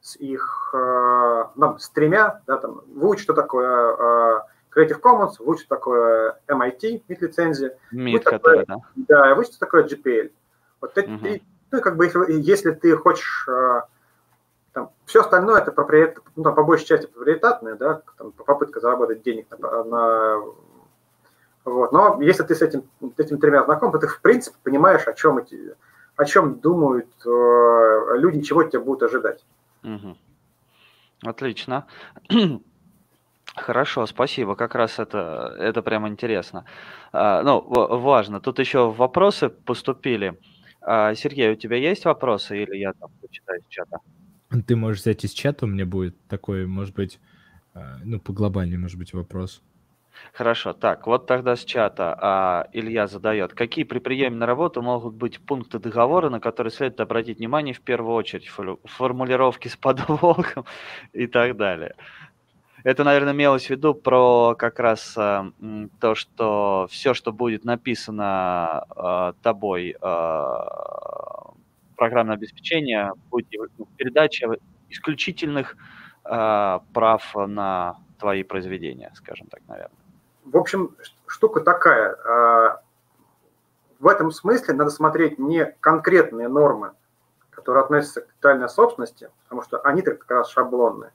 с их, ну, с тремя, да, там, выучить, что такое Creative Commons, вот что такое MIT, MIT лицензия. MIT, который, да? Да, вот что такое GPL. Вот эти угу. ну, как бы, если, если ты хочешь, э, там, все остальное это проприет, ну, там, по большей части проприетатное, да, там, попытка заработать денег на, на вот. Но если ты с этим, этими тремя знаком, то ты, в принципе, понимаешь, о чем, эти, о чем думают э, люди, чего тебя будут ожидать. Угу. Отлично. Хорошо, спасибо. Как раз это, это прям интересно. А, ну, важно. Тут еще вопросы поступили. А, Сергей, у тебя есть вопросы или я там почитаю из чата? Ты можешь взять из чата, у меня будет такой, может быть, а, ну, по глобальней, может быть, вопрос. Хорошо, так, вот тогда с чата а, Илья задает. Какие при приеме на работу могут быть пункты договора, на которые следует обратить внимание в первую очередь? Формулировки с подвохом и так далее. Это, наверное, имелось в виду про как раз э, то, что все, что будет написано э, тобой, э, программное обеспечение, будет ну, передача исключительных э, прав на твои произведения, скажем так, наверное. В общем, штука такая. Э, в этом смысле надо смотреть не конкретные нормы, которые относятся к интеллектуальной собственности, потому что они как раз шаблонные,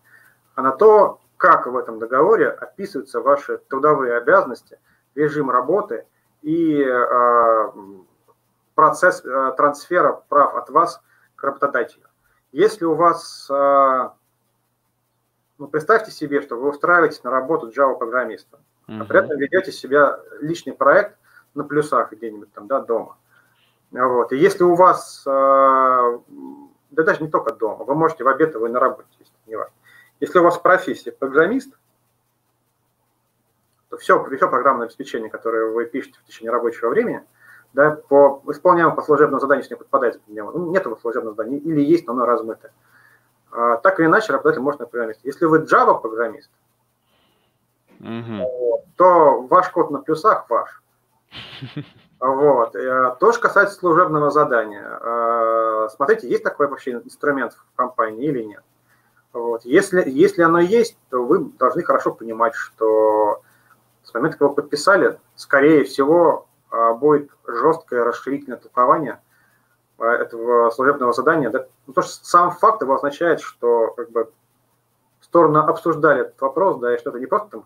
а на то, как в этом договоре описываются ваши трудовые обязанности, режим работы и э, процесс э, трансфера прав от вас к работодателю. Если у вас, э, ну, представьте себе, что вы устраиваетесь на работу Java-программистом, uh-huh. а при этом ведете себя личный проект на плюсах где-нибудь там, да, дома. Вот. И если у вас, да даже не только дома, вы можете в обед, вы на работе, не важно. Если у вас профессия программист, то все, все программное обеспечение, которое вы пишете в течение рабочего времени, да, по исполняемому по служебному заданию, если не подпадает под него, ну, нет его служебного задания, или есть, но оно размыто. А, так или иначе, работодатель может на программист. Если вы Java программист, mm-hmm. то ваш код на плюсах ваш. Вот. То, что касается служебного задания. Смотрите, есть такой вообще инструмент в компании или нет? Вот. Если, если оно есть, то вы должны хорошо понимать, что с момента, когда вы подписали, скорее всего, будет жесткое расширительное толкование этого служебного задания. Да, ну, то, что сам факт его означает, что как бы, стороны обсуждали этот вопрос, да, и что это не просто там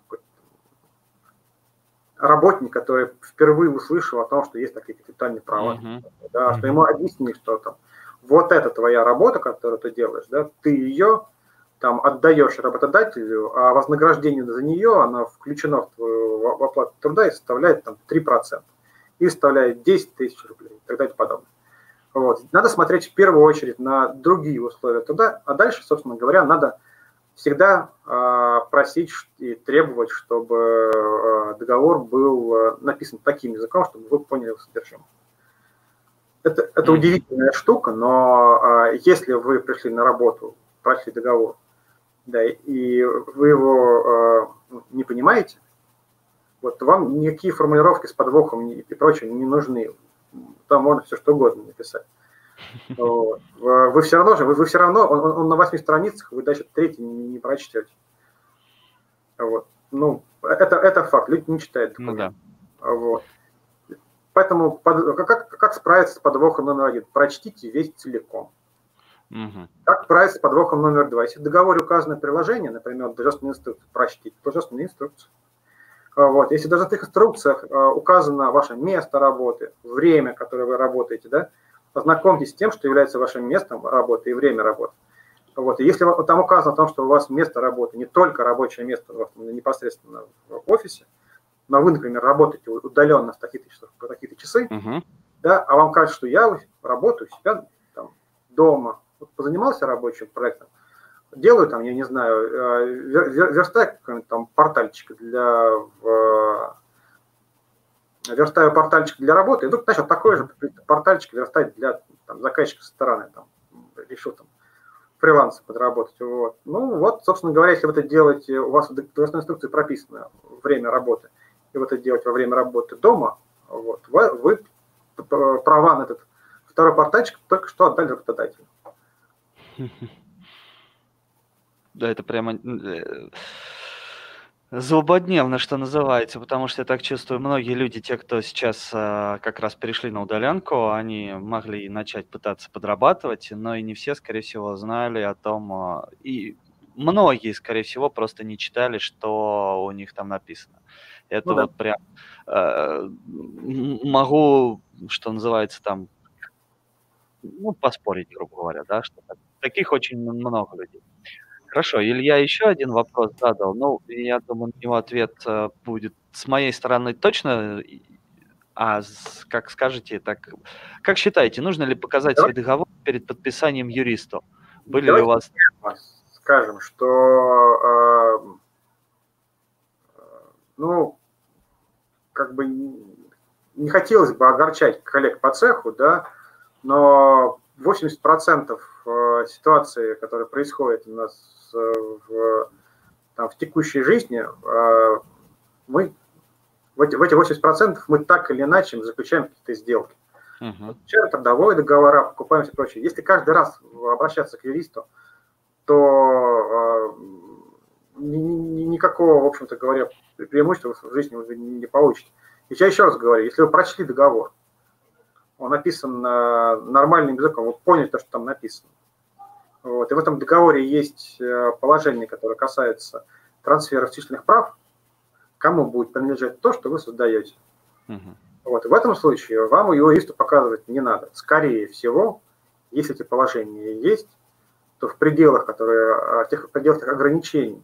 работник, который впервые услышал о том, что есть такие капитальные права, uh-huh. да, что ему объяснили, что там вот это твоя работа, которую ты делаешь, да, ты ее там отдаешь работодателю, а вознаграждение за нее, оно включено в твою оплату труда и составляет там 3%. И составляет 10 тысяч рублей и так далее и подобное. Вот. Надо смотреть в первую очередь на другие условия труда, а дальше, собственно говоря, надо всегда э, просить и требовать, чтобы э, договор был э, написан таким языком, чтобы вы поняли его содержимое. Это, это удивительная штука, но э, если вы пришли на работу, прочли договор, да, и вы его э, не понимаете, вот вам никакие формулировки с подвохом и прочее не нужны. Там можно все что угодно написать. Вы все равно же, вы, вы все равно, он, он на восьми страницах, вы дальше третий не, не прочтете. Вот. Ну, это, это факт, люди не читают Ну, да. Вот. Поэтому под, как, как справиться с подвохом номер один? Прочтите весь целиком. Угу. Как справиться с подвохом номер два? Если в договоре указано приложение, например, должностные инструкции, прочтите должностные инструкции. Вот. Если в должностных инструкциях э, указано ваше место работы, время, которое вы работаете, да, познакомьтесь с тем, что является вашим местом работы и время работы. Вот. И если там указано о том, что у вас место работы не только рабочее место непосредственно в офисе, но вы, например, работаете удаленно в такие-то часы, по такие-то часы, uh-huh. да, а вам кажется, что я работаю у себя там, дома, вот позанимался рабочим проектом, делаю там, я не знаю, э, верстаю какой-нибудь там портальчик для верстаю портальчик для работы, и вдруг начал такой же портальчик верстать для там, заказчика со стороны, там, решил там фриланса подработать. Вот. Ну вот, собственно говоря, если вы это делаете, у вас в должностной инструкции прописано время работы, и вы это делаете во время работы дома, вот, вы, вы права на этот второй портальчик только что отдали работодателю. Да, это прямо э, Злободневно, что называется, потому что я так чувствую, многие люди, те, кто сейчас а, как раз перешли на удаленку, они могли начать пытаться подрабатывать, но и не все, скорее всего, знали о том, а, и многие, скорее всего, просто не читали, что у них там написано. Это ну, да. вот прям э, могу, что называется, там, ну, поспорить, грубо говоря, да, что таких очень много людей. Хорошо, Илья еще один вопрос задал. Ну, я думаю, на него ответ э, будет с моей стороны точно. А как скажете, так как считаете, нужно ли показать Давай. свой договор перед подписанием юристу? Были Давайте ли у вас? Скажем, что э, ну, как бы не хотелось бы огорчать коллег по цеху, да, но 80% э, ситуации, которые происходят у нас Э, в, там, в текущей жизни, э, мы в эти, в эти 80% мы так или иначе заключаем какие-то сделки. Uh-huh. трудовые договора, покупаем все прочее. Если каждый раз обращаться к юристу, то э, никакого, в общем-то говоря, преимущества в жизни вы не получите. И я еще раз говорю, если вы прочли договор, он написан нормальным языком, вы поняли то, что там написано, вот. И в этом договоре есть э, положение, которое касается трансфера численных прав, кому будет принадлежать то, что вы создаете. Угу. Вот. И в этом случае вам юристу показывать не надо. Скорее всего, если эти положения есть, то в пределах, которые, а, тех, пределах тех ограничений,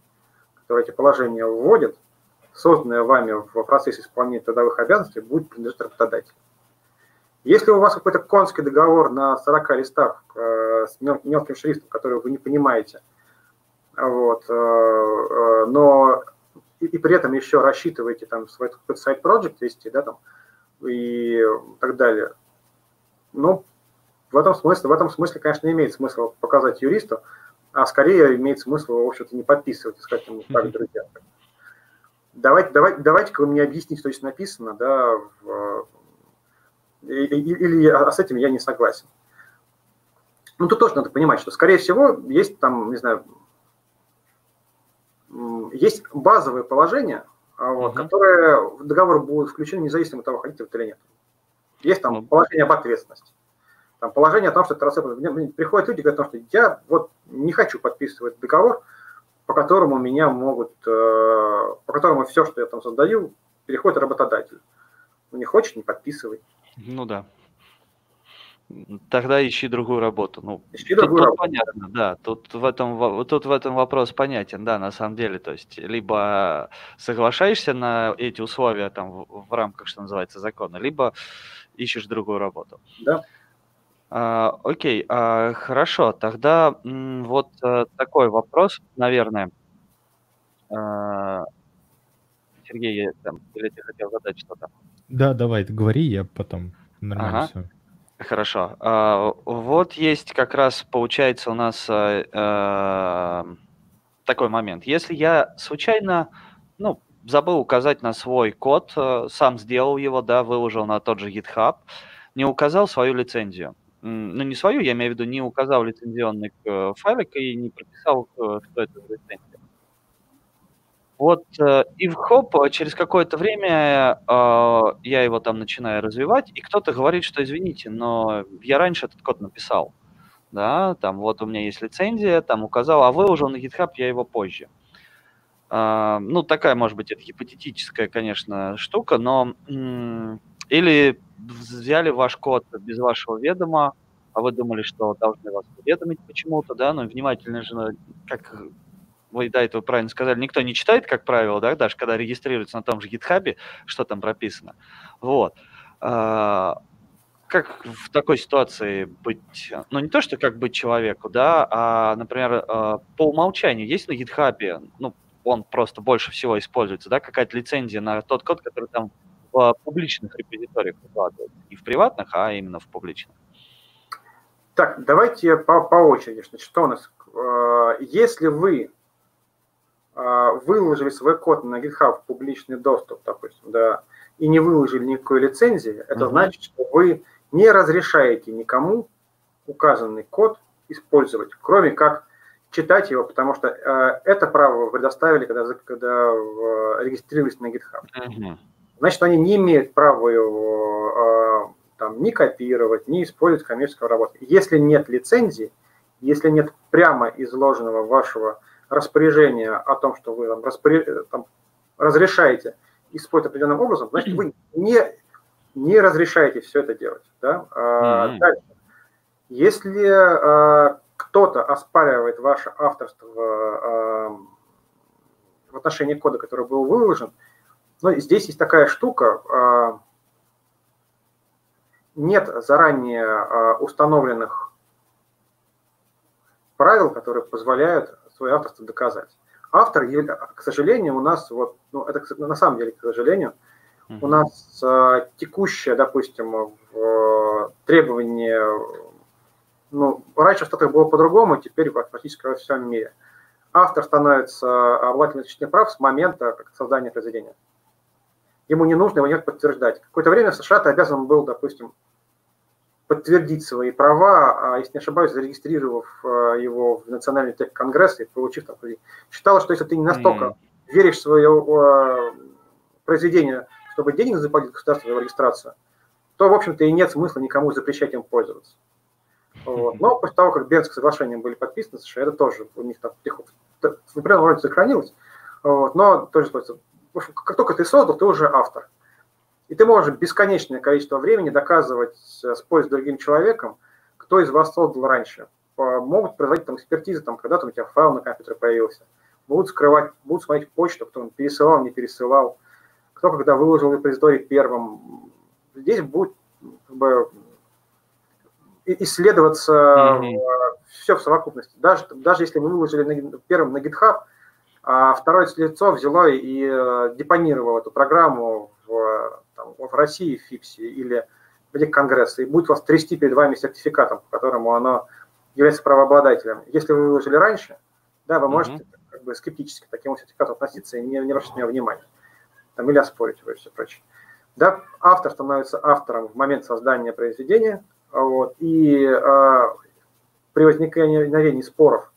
которые эти положения вводят, созданное вами в процессе исполнения трудовых обязанностей будет принадлежать работодателю. Если у вас какой-то конский договор на 40 листах э, с мелким шрифтом, который вы не понимаете, вот, э, э, но и, и при этом еще рассчитываете там свой какой-то сайт-проект вести, да, там, и так далее, ну, в этом смысле, в этом смысле, конечно, имеет смысл показать юристу, а скорее имеет смысл, в общем-то, не подписывать, и сказать ему, так, друзья. давайте, давайте, давайте-ка вы мне объясните, что здесь написано, да, в, или, или а с этим я не согласен. Ну, тут тоже надо понимать, что, скорее всего, есть там, не знаю, есть базовые положения, а вот, uh-huh. которые в договор будут включены независимо от того, хотите вы или нет. Есть там uh-huh. положение об ответственности. Там положение о том, что это приходят люди и говорят, что я вот не хочу подписывать договор, по которому меня могут, э, по которому все, что я там создаю, переходит работодатель. Ну, не хочешь, не подписывай. Ну да. Тогда ищи другую работу. Ну, ищи тут, другую тут работу. понятно, да. Тут в, этом, тут в этом вопрос понятен, да, на самом деле. То есть, либо соглашаешься на эти условия там в, в рамках, что называется, закона, либо ищешь другую работу. Да. А, окей, а, хорошо. Тогда м, вот а, такой вопрос, наверное. А, Сергей, я, там, или ты хотел задать что-то? Да, давай, говори, я потом нормально Ага. все. Хорошо. А, Вот есть как раз, получается, у нас а, а, такой момент. Если я случайно, ну, забыл указать на свой код, а, сам сделал его, да, выложил на тот же GitHub, не указал свою лицензию. Ну, не свою, я имею в виду, не указал лицензионный э, файлик и не прописал, э, что это за лицензия. Вот, э, и в хоп, э, через какое-то время э, я его там начинаю развивать, и кто-то говорит, что извините, но я раньше этот код написал, да, там вот у меня есть лицензия, там указал, а выложил на GitHub я его позже. А, ну, такая, может быть, это гипотетическая, конечно, штука, но или взяли ваш код без вашего ведома, а вы думали, что должны вас уведомить почему-то, да, но внимательно же, ну, как вы до этого правильно сказали, никто не читает, как правило, да, даже когда регистрируется на том же GitHub, что там прописано. Вот. А, как в такой ситуации быть, ну не то, что как быть человеку, да, а, например, а, по умолчанию есть на GitHub, ну, он просто больше всего используется, да, какая-то лицензия на тот код, который там в публичных репозиториях выкладывается. Не в приватных, а именно в публичных. Так, давайте по, по очереди. Значит, что у нас? Э, Если вы выложили свой код на GitHub в публичный доступ, допустим, да, и не выложили никакой лицензии, это Мгм. значит, что вы не разрешаете никому указанный код использовать, кроме как читать его, потому что э, это право вы предоставили, когда, когда э, регистрировались на GitHub. Мгм. Значит, они не имеют права его э, там, ни копировать, ни использовать в коммерческой работе. Если нет лицензии, если нет прямо изложенного вашего распоряжения о том, что вы там, распоря- там, разрешаете использовать определенным образом, значит, вы не, не разрешаете все это делать. Да? Мгм. Дальше. Если а, кто-то оспаривает ваше авторство а, в отношении кода, который был выложен, но здесь есть такая штука, а, нет заранее а, установленных правил, которые позволяют свое авторство доказать. Автор, к сожалению, у нас вот, ну это на самом деле, к сожалению, у Мгм. нас а, текущее, допустим, в требование, ну, раньше в Штатах было по-другому, теперь практически во всем мире. Автор становится обладателем исключительных прав с момента создания произведения. Ему не нужно его никак подтверждать. Какое-то время в США ты обязан был, допустим, подтвердить свои права, а, если не ошибаюсь, зарегистрировав а, его в Национальный тех-конгресс и получив там, считалось, что если ты не настолько М. веришь в свое произведение, чтобы денег заплатить государству за регистрацию, то, в общем-то, и нет смысла никому запрещать им пользоваться. Вот. Но после того, как Бернские соглашения были подписаны, США, это тоже у них там тихо, в определенном роде сохранилось. Вот. Но тоже, в общем, как только ты создал, ты уже автор. И ты можешь бесконечное количество времени доказывать э, спорить с другим человеком, кто из вас создал раньше. Могут проводить там экспертизы, там, когда там у тебя файл на компьютере появился. Будут скрывать, будут смотреть почту, кто он пересылал, не пересылал, кто когда выложил репозиторий первым. Здесь будет как бы, исследоваться Мгм. все в совокупности. Даже, даже если мы выложили на, первым на GitHub, а второе лицо взяло и э, депонировало эту программу в, там, в России, в ФИПСе или в Лиге Конгресса, и будет вас трясти перед вами сертификатом, по которому оно является правообладателем. Если вы выложили раньше, да, вы можете как бы скептически к такому сертификату относиться и не, не обращать на него внимания. там, или оспорить его и все прочее. Да, автор становится автором в момент создания произведения, вот, и э, при возникновении споров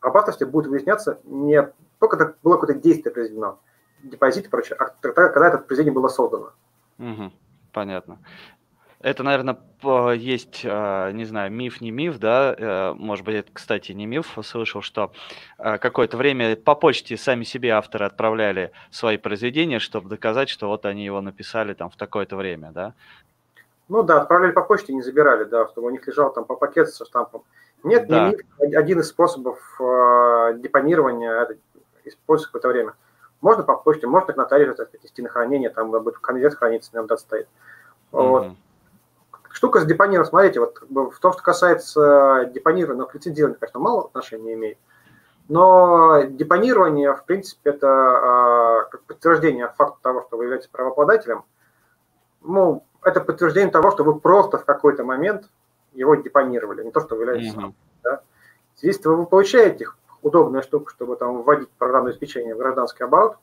об авторстве будет выясняться не только это было какое-то действие произведено, депозит и прочее, а тогда, когда это произведение было создано. Угу, понятно. Это, наверное, есть, а, не знаю, миф, не миф, да, э, может быть, это, кстати, не миф, слышал, что а, какое-то время по почте сами себе авторы отправляли свои произведения, чтобы доказать, что вот они его написали там в такое-то время, да? Ну да, отправляли по почте, не забирали, да, чтобы у них лежал там по пакету со штампом. Нет, да. не миф, один из способов э, депонирования, это используется какое-то время. Можно по почте, можно к нотариусу, так сказать, на хранение, там будет конверт хранится, иногда стоит. Mm-hmm. Вот штука с депонированием, смотрите, вот как бы в том, что касается депонированного лицензирования, конечно, мало отношения имеет, но депонирование, в принципе, это э, как подтверждение факта того, что вы являетесь правообладателем. Ну, это подтверждение того, что вы просто в какой-то момент его депонировали, не то, что вы являетесь mm-hmm. Да? Здесь вы получаете удобную штуку, чтобы там вводить программное обеспечение в гражданский оборот,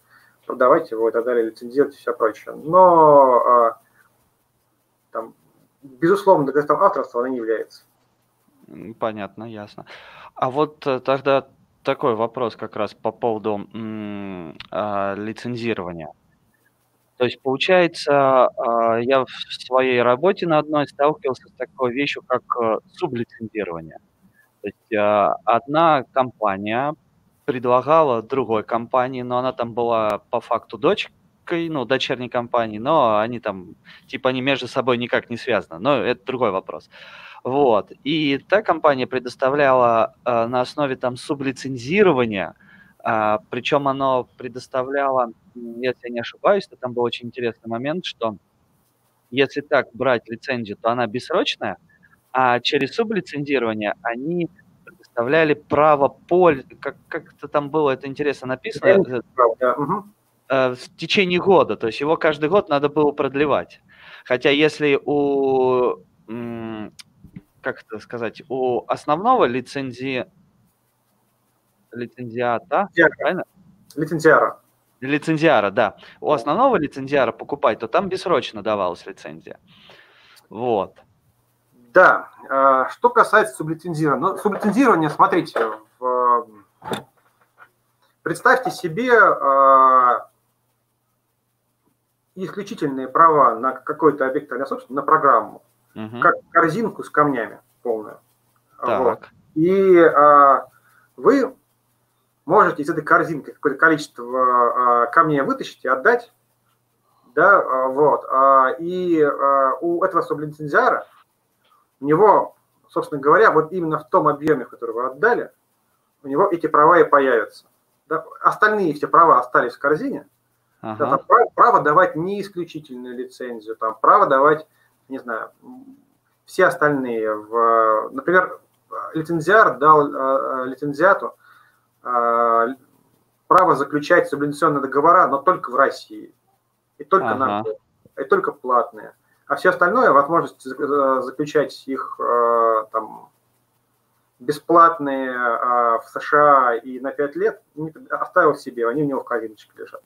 продавать его и так далее, лицензировать и все прочее. Но э, там безусловно, доказательством авторства она не является. Понятно, ясно. А вот э, тогда такой вопрос как раз по поводу м, а, лицензирования. То есть, получается, а, я в своей работе на одной сталкивался с такой вещью, как а, сублицензирование. То есть а, одна компания предлагала другой компании, но она там была по факту дочь ну, дочерней компании, но они там, типа, они между собой никак не связаны, но это другой вопрос. Вот. И та компания предоставляла э, на основе там сублицензирования, э, причем оно предоставляло, если я не ошибаюсь, то там был очень интересный момент, что если так брать лицензию, то она бессрочная, а через сублицензирование они предоставляли право поль... Как, как-то там было это интересно написано. Угу. Э, в течение года, то есть его каждый год надо было продлевать. Хотя если у, как это сказать, у основного лицензии, лицензиата, правильно? Лицензиара. Лицензиара, да. У основного лицензиара покупать, то там бессрочно давалась лицензия. Вот. Да. Э, что касается сублицензирования. Ну, сублицензирование, смотрите, в... представьте себе э, исключительные права на какой-то объект реальной собственности, на программу, угу. как корзинку с камнями полную. Вот. И а, вы можете из этой корзинки какое-то количество а, камней вытащить и отдать, да, а, вот. А, и а, у этого сублицензиара, у него, собственно говоря, вот именно в том объеме, который вы отдали, у него эти права и появятся. Да? Остальные все права остались в корзине, Ага. Да, право, право давать не исключительную лицензию, там право давать, не знаю, все остальные. В, например, лицензиар дал э, лицензиату э, право заключать сублигационные договора, но только в России. И только ага. на и только платные. А все остальное, возможность заключать их э, там бесплатные э, в США и на 5 лет, оставил себе, они у него в корзиночке лежат.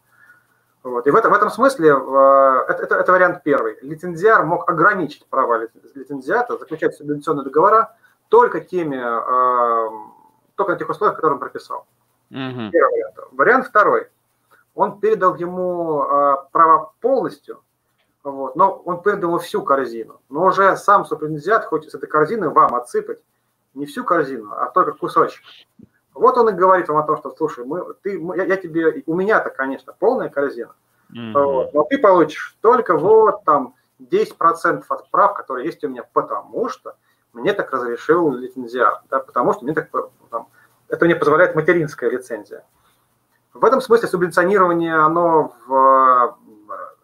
Вот. И в, этом в этом смысле это, это, это вариант первый. Лицензиар мог ограничить права лицензиата, заключать субвенционные договора только теми, э, только на тех условиях, которые он прописал. Угу. Первый вариант. Вариант второй. Он передал ему э, право полностью, вот, но он передал всю корзину. Но уже сам субвензиат хочет с этой корзины вам отсыпать не всю корзину, а только кусочек. Вот он и говорит вам о том, что, слушай, мы, ты, мы, я, я тебе, у меня-то, конечно, полная корзина, mm-hmm. вот, но ты получишь только вот там 10% от прав, которые есть у меня, потому что мне так разрешил лицензиар, да, потому что мне так, там, это мне позволяет материнская лицензия. В этом смысле субвенционирование, оно в,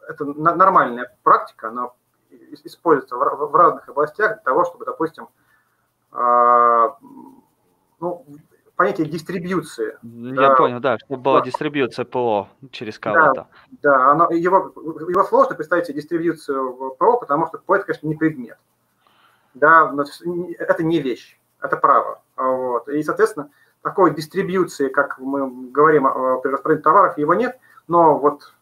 это нормальная практика, оно используется в, разных областях для того, чтобы, допустим, э, ну, понятие дистрибьюции. Я да. понял, да, чтобы была дистрибьюция ПО через кого-то. Да, да оно, его, его сложно представить себе дистрибьюцию ПО, потому что ПО это, конечно, не предмет. Да, это не вещь, это право. Вот. И, соответственно, такой дистрибьюции, как мы говорим при распределении товаров, его нет, но вот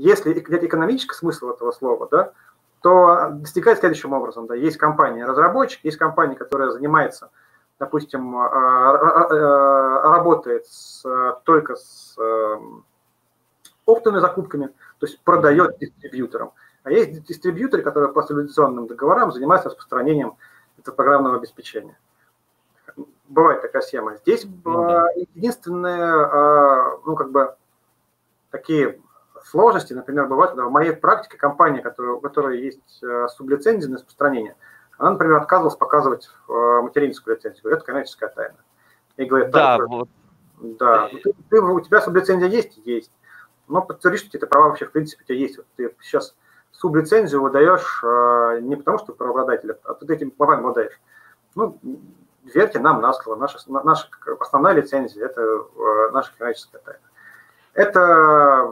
Если взять экономический смысл этого слова, да, то достигает следующим образом. Да, есть компания-разработчик, есть компания, которая занимается, допустим, а, а, а, работает с, только с оптовыми закупками, то есть продает дистрибьюторам. А есть дистрибьюторы, которые по стабилизационным договорам занимаются распространением этого программного обеспечения. Бывает такая схема. Здесь ну, единственное, ну, как бы, такие сложности, например, бывают, когда в моей практике компания, которая, у которой есть э, сублицензия на распространение, она, например, отказывалась показывать э, материнскую лицензию. Это коммерческая тайна. И говорит, да, вот. да ну, ты, ты, у тебя сублицензия есть? Есть. Но подтверди, что эти права вообще, в принципе, у тебя есть. Вот ты сейчас сублицензию выдаешь э, не потому, что ты правообладатель, а ты этим правами обладаешь. Ну, верьте нам на слово. Наша, наша основная лицензия – это э, наша коммерческая тайна. Это,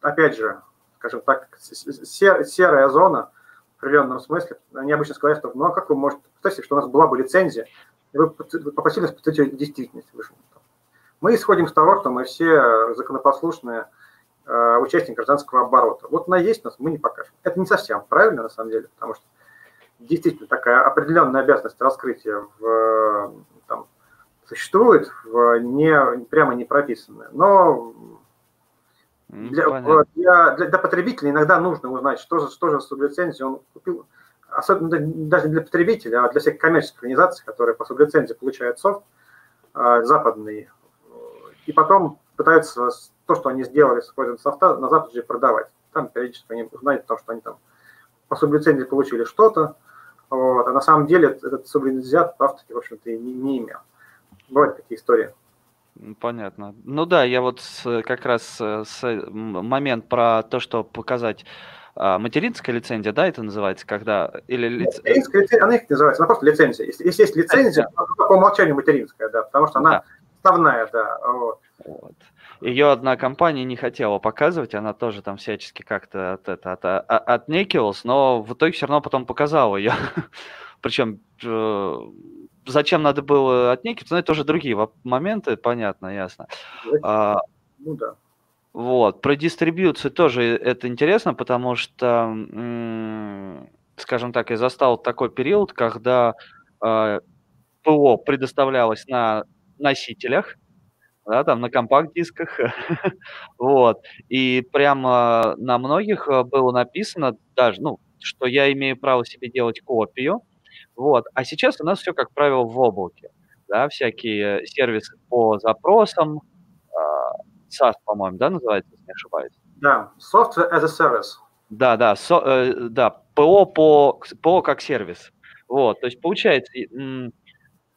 опять же, скажем так, серая зона в определенном смысле. Они обычно сказали, что ну а как вы можете, представьте, что у нас была бы лицензия, и вы попросили нас подтвердить действительность. Мы исходим с того, что мы все законопослушные э, участники гражданского оборота. Вот она есть у нас, мы не покажем. Это не совсем правильно, на самом деле, потому что действительно такая определенная обязанность раскрытия в там, существует, в не, прямо не прописанное. Но для, для, для, для потребителя иногда нужно узнать, что же, что же сублицензию он купил. Особенно даже для потребителя, а для всех коммерческих организаций, которые по сублицензии получают софт э, западный, и потом пытаются то, что они сделали с использованием софта, на Западе продавать. Там периодически они узнают то, что они там по сублицензии получили что-то, вот, а на самом деле этот сублицензиат в в общем-то, не, не имел. Бывают такие истории. Понятно. Ну да, я вот с, как раз э, с момент про то, что показать а, материнская лицензия, да, это называется, когда или лиц... материнская лицензия, она их называется, она просто лицензия. Если, если есть лицензия, да. она по умолчанию материнская, да, потому что она да. основная, да. Вот. Вот. Ее одна компания не хотела показывать, она тоже там всячески как-то от, это, от, от, отнекивалась, но в итоге все равно потом показала ее. Причем э, зачем надо было отнекиваться, но это тоже другие моменты, понятно, ясно. А, ну да. Вот, про дистрибьюцию тоже это интересно, потому что, скажем так, я застал такой период, когда э, ПО предоставлялось на носителях, да, там на компакт-дисках, вот, и прямо на многих э, было написано даже, ну, что я имею право себе делать копию, вот. А сейчас у нас все, как правило, в облаке. Да, всякие сервисы по запросам, SaaS, а, по-моему, да, называется, если не ошибаюсь. Да, Software as a Service. Да, да, со, э, да, ПО по, ПО как сервис. Вот, то есть получается,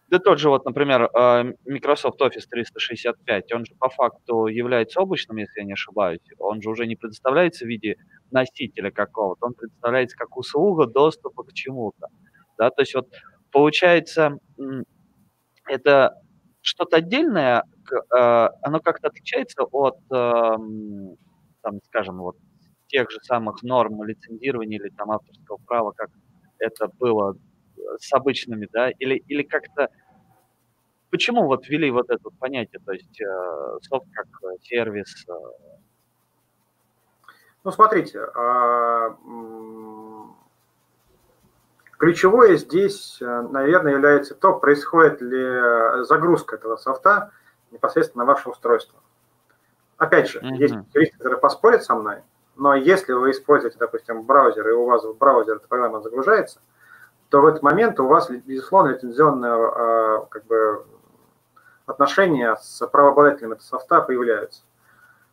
да тот же вот, например, а, Microsoft Office 365, он же по факту является облачным, если я не ошибаюсь. Он же уже не предоставляется в виде носителя какого-то, он предоставляется как услуга доступа к чему-то. Да? То есть вот получается, это что-то отдельное, э, оно как-то отличается от, эм, там, скажем, вот тех же самых норм лицензирования или там авторского права, как это было э, с обычными, да, или, или как-то почему вот ввели вот это понятие, то есть э, софт как сервис? Ну, смотрите, а, Ключевое здесь, э, наверное, является то, происходит ли загрузка этого софта непосредственно на ваше устройство. Опять же, mm-hmm. есть юристы, которые поспорят со мной, но если вы используете, допустим, браузер, и у вас в браузер эта программа загружается, то в этот момент у вас, безусловно, лицензионное э, как бы, отношения с правообладателем этого софта появляются.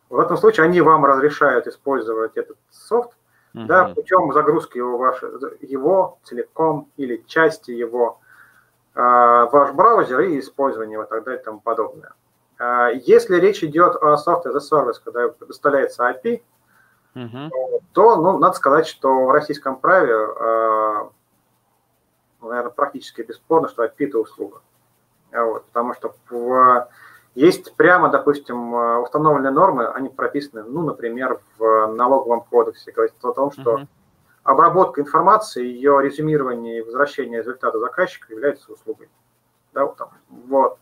В этом случае они вам разрешают использовать этот софт угу. да, путем загрузки его, ваш, его целиком или части его э, ваш браузер и использования его и так далее и тому подобное. Э, если речь идет о software as a service, когда предоставляется API, угу. то, ну, надо сказать, что в российском праве, э, наверное, практически бесспорно, что API – это услуга. Вот, потому что в есть прямо, допустим, э, установленные нормы, они прописаны, ну, например, в налоговом кодексе, говорит о том, что uh-huh. обработка информации, ее резюмирование и возвращение результата заказчика является услугой. Да, вот, там, вот.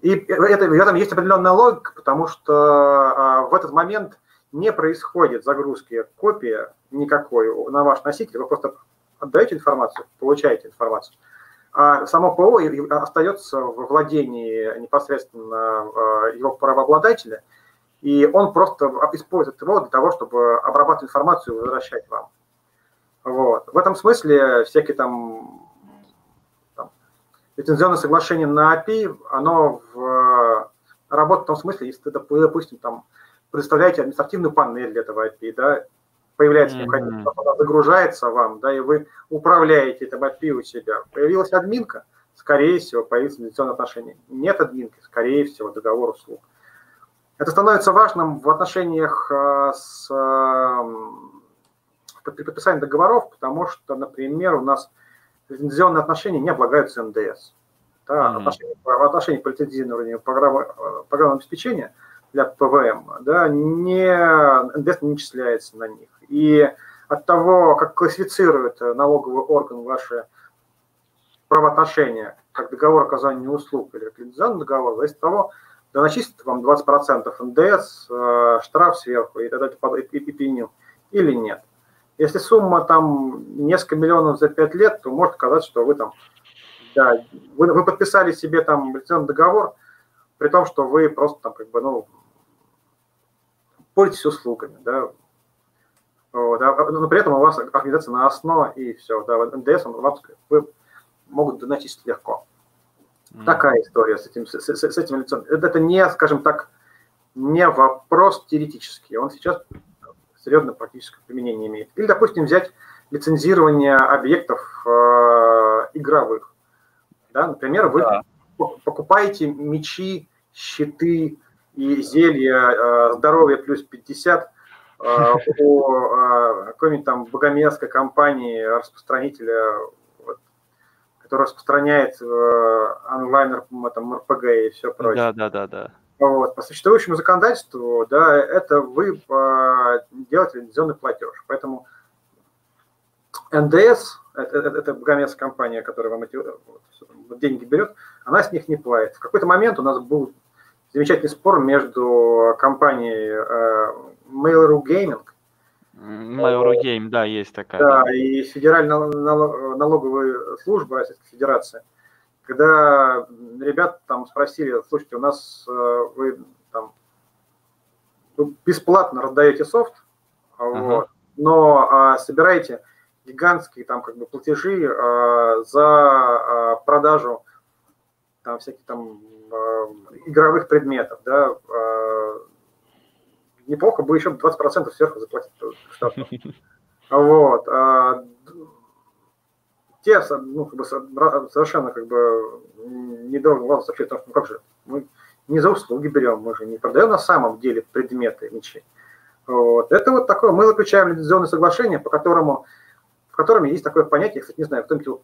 И это, в этом есть определенная логика, потому что а, в этот момент не происходит загрузки копии никакой на ваш носитель, вы просто отдаете информацию, получаете информацию. А само ПО остается в владении непосредственно э, его правообладателя, и он просто использует его для того, чтобы обрабатывать информацию и возвращать вам. Вот. В этом смысле всякие там, там лицензионные соглашения на API, оно в, работает в том смысле, если ты, допустим, там, предоставляете административную панель для этого API, да, появляется необходимость, mm-hmm. она загружается вам, да, и вы управляете этим API у себя. Появилась админка, скорее всего, появится инвестиционное отношение. Нет админки, скорее всего, договор услуг. Это становится важным в отношениях э, с при подписании договоров, потому что, например, у нас лицензионные отношения не облагаются НДС. Да, mm-hmm. отношения, в отношении по лицензированию программы, э, программного обеспечения для ПВМ, да, не, НДС не начисляется на них. И от того, как классифицирует налоговый орган ваши правоотношения, как договор оказания услуг или как лицензионный договор, зависит от того, да начислит вам 20% НДС, э, штраф сверху и тогда и, и пеню, или нет. Если сумма там несколько миллионов за 5 лет, то может казаться, что вы там, да, вы, вы подписали себе там лицензионный договор, при том, что вы просто там как бы, ну, пользуетесь услугами, да, вот, а, а, но при этом у вас организация на основа и все, да, НДС вам вы могут начислить легко. Mm. Такая история с этим, с, с, с этим лицом. Это, это не, скажем так, не вопрос теоретический, он сейчас серьезное практическое применение имеет. Или, допустим, взять лицензирование объектов э, игровых. Да, например, вы да. покупаете мечи, щиты и зелья э, здоровья плюс 50 э, у э, какой-нибудь там богомерзкой компании, распространителя, вот, который распространяет э, онлайн там, РПГ и все прочее. Да, да, да, да. Вот. По существующему законодательству, да, это вы делаете лицензионный платеж. Поэтому НДС, это, это, это богомерзкая компания, которая вам эти вот, деньги берет, она с них не платит. В какой-то момент у нас был замечательный спор между компанией э, Mail.ru Gaming, Mail.ru Game, да, есть такая. Да, да. и Федеральная налоговая служба Российской Федерации – когда ребят там спросили, слушайте, у нас э, вы там вы бесплатно раздаете софт, uh-huh. вот, но а, собираете гигантские там как бы платежи а, за а, продажу там всяких там а, игровых предметов, да, а, неплохо бы еще 20% сверху заплатить штату. Вот. А, те ну, как бы, совершенно как бы недорого главное сообщить, потому что ну как же, мы не за услуги берем, мы же не продаем на самом деле предметы мечей. Вот. Это вот такое, мы заключаем лицензионное соглашение, по которому, в котором есть такое понятие, кстати, не знаю, кто-нибудь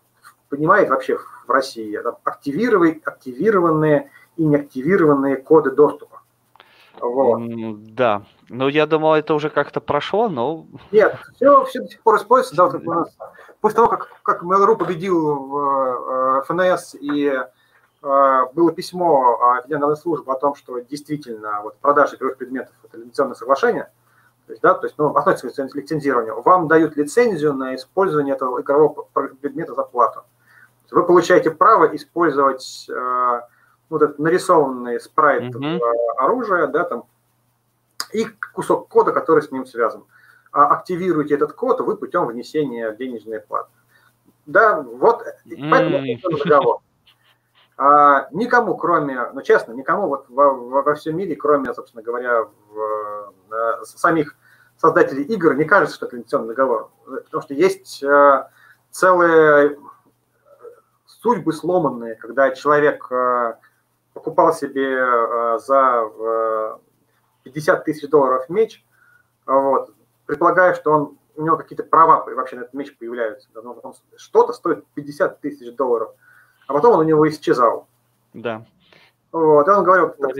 понимает вообще в России, это активированные и неактивированные коды доступа. Вот. Да, ну я думал, это уже как-то прошло, но... Нет, все, все до сих пор используется. Да, вот у нас, после того, как, как Mail.ru победил в э, ФНС и э, было письмо Федеральной службы о том, что действительно вот, продажа игровых предметов – это лицензионное соглашение, то есть, да, то есть, ну, относится к лицензированию, вам дают лицензию на использование этого игрового предмета за плату. Вы получаете право использовать э, вот этот нарисованный спрайт mm-hmm. оружия, да, там, и кусок кода, который с ним связан. А активируете этот код вы путем внесения денежной платы. Да, вот, mm-hmm. поэтому договор. А, никому, кроме, ну честно, никому вот во, во, во всем мире, кроме, собственно говоря, в, в, самих создателей игр, не кажется, что это лицензионный договор. Потому что есть э, целые судьбы сломанные, когда человек э, покупал себе э, за 50 э, тысяч долларов меч, вот, предполагая, что он, у него какие-то права вообще на этот меч появляются. Что-то стоит 50 тысяч долларов, а потом он у него исчезал. Да. Вот, и он говорил, так,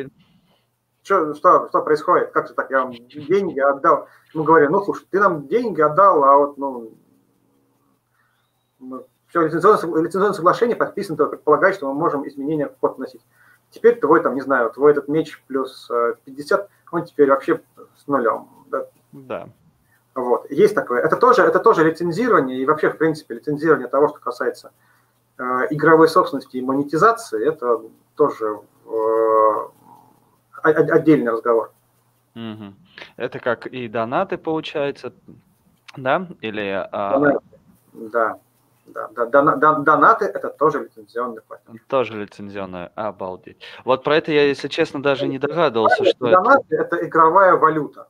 что, что, что происходит, как же так, я вам деньги отдал. Мы говорим, ну, слушай, ты нам деньги отдал, а вот, ну, все, лицензионное, лицензионное соглашение подписано, только предполагает, что мы можем изменения в код вносить. Теперь твой, там, не знаю, твой этот меч плюс 50, э, он теперь вообще с нулем. Да. да. Вот. Есть такое. Это тоже, это тоже лицензирование, и вообще, в принципе, лицензирование того, что касается э, игровой собственности и монетизации, это тоже э, отдельный разговор. Угу. Это как и донаты, получается, да? Или... Донаты. Да. Да, да, дон, донаты это тоже лицензионный платеж. Тоже лицензионный, обалдеть. Вот про это я, если честно, даже не догадывался, что донаты это... это игровая валюта.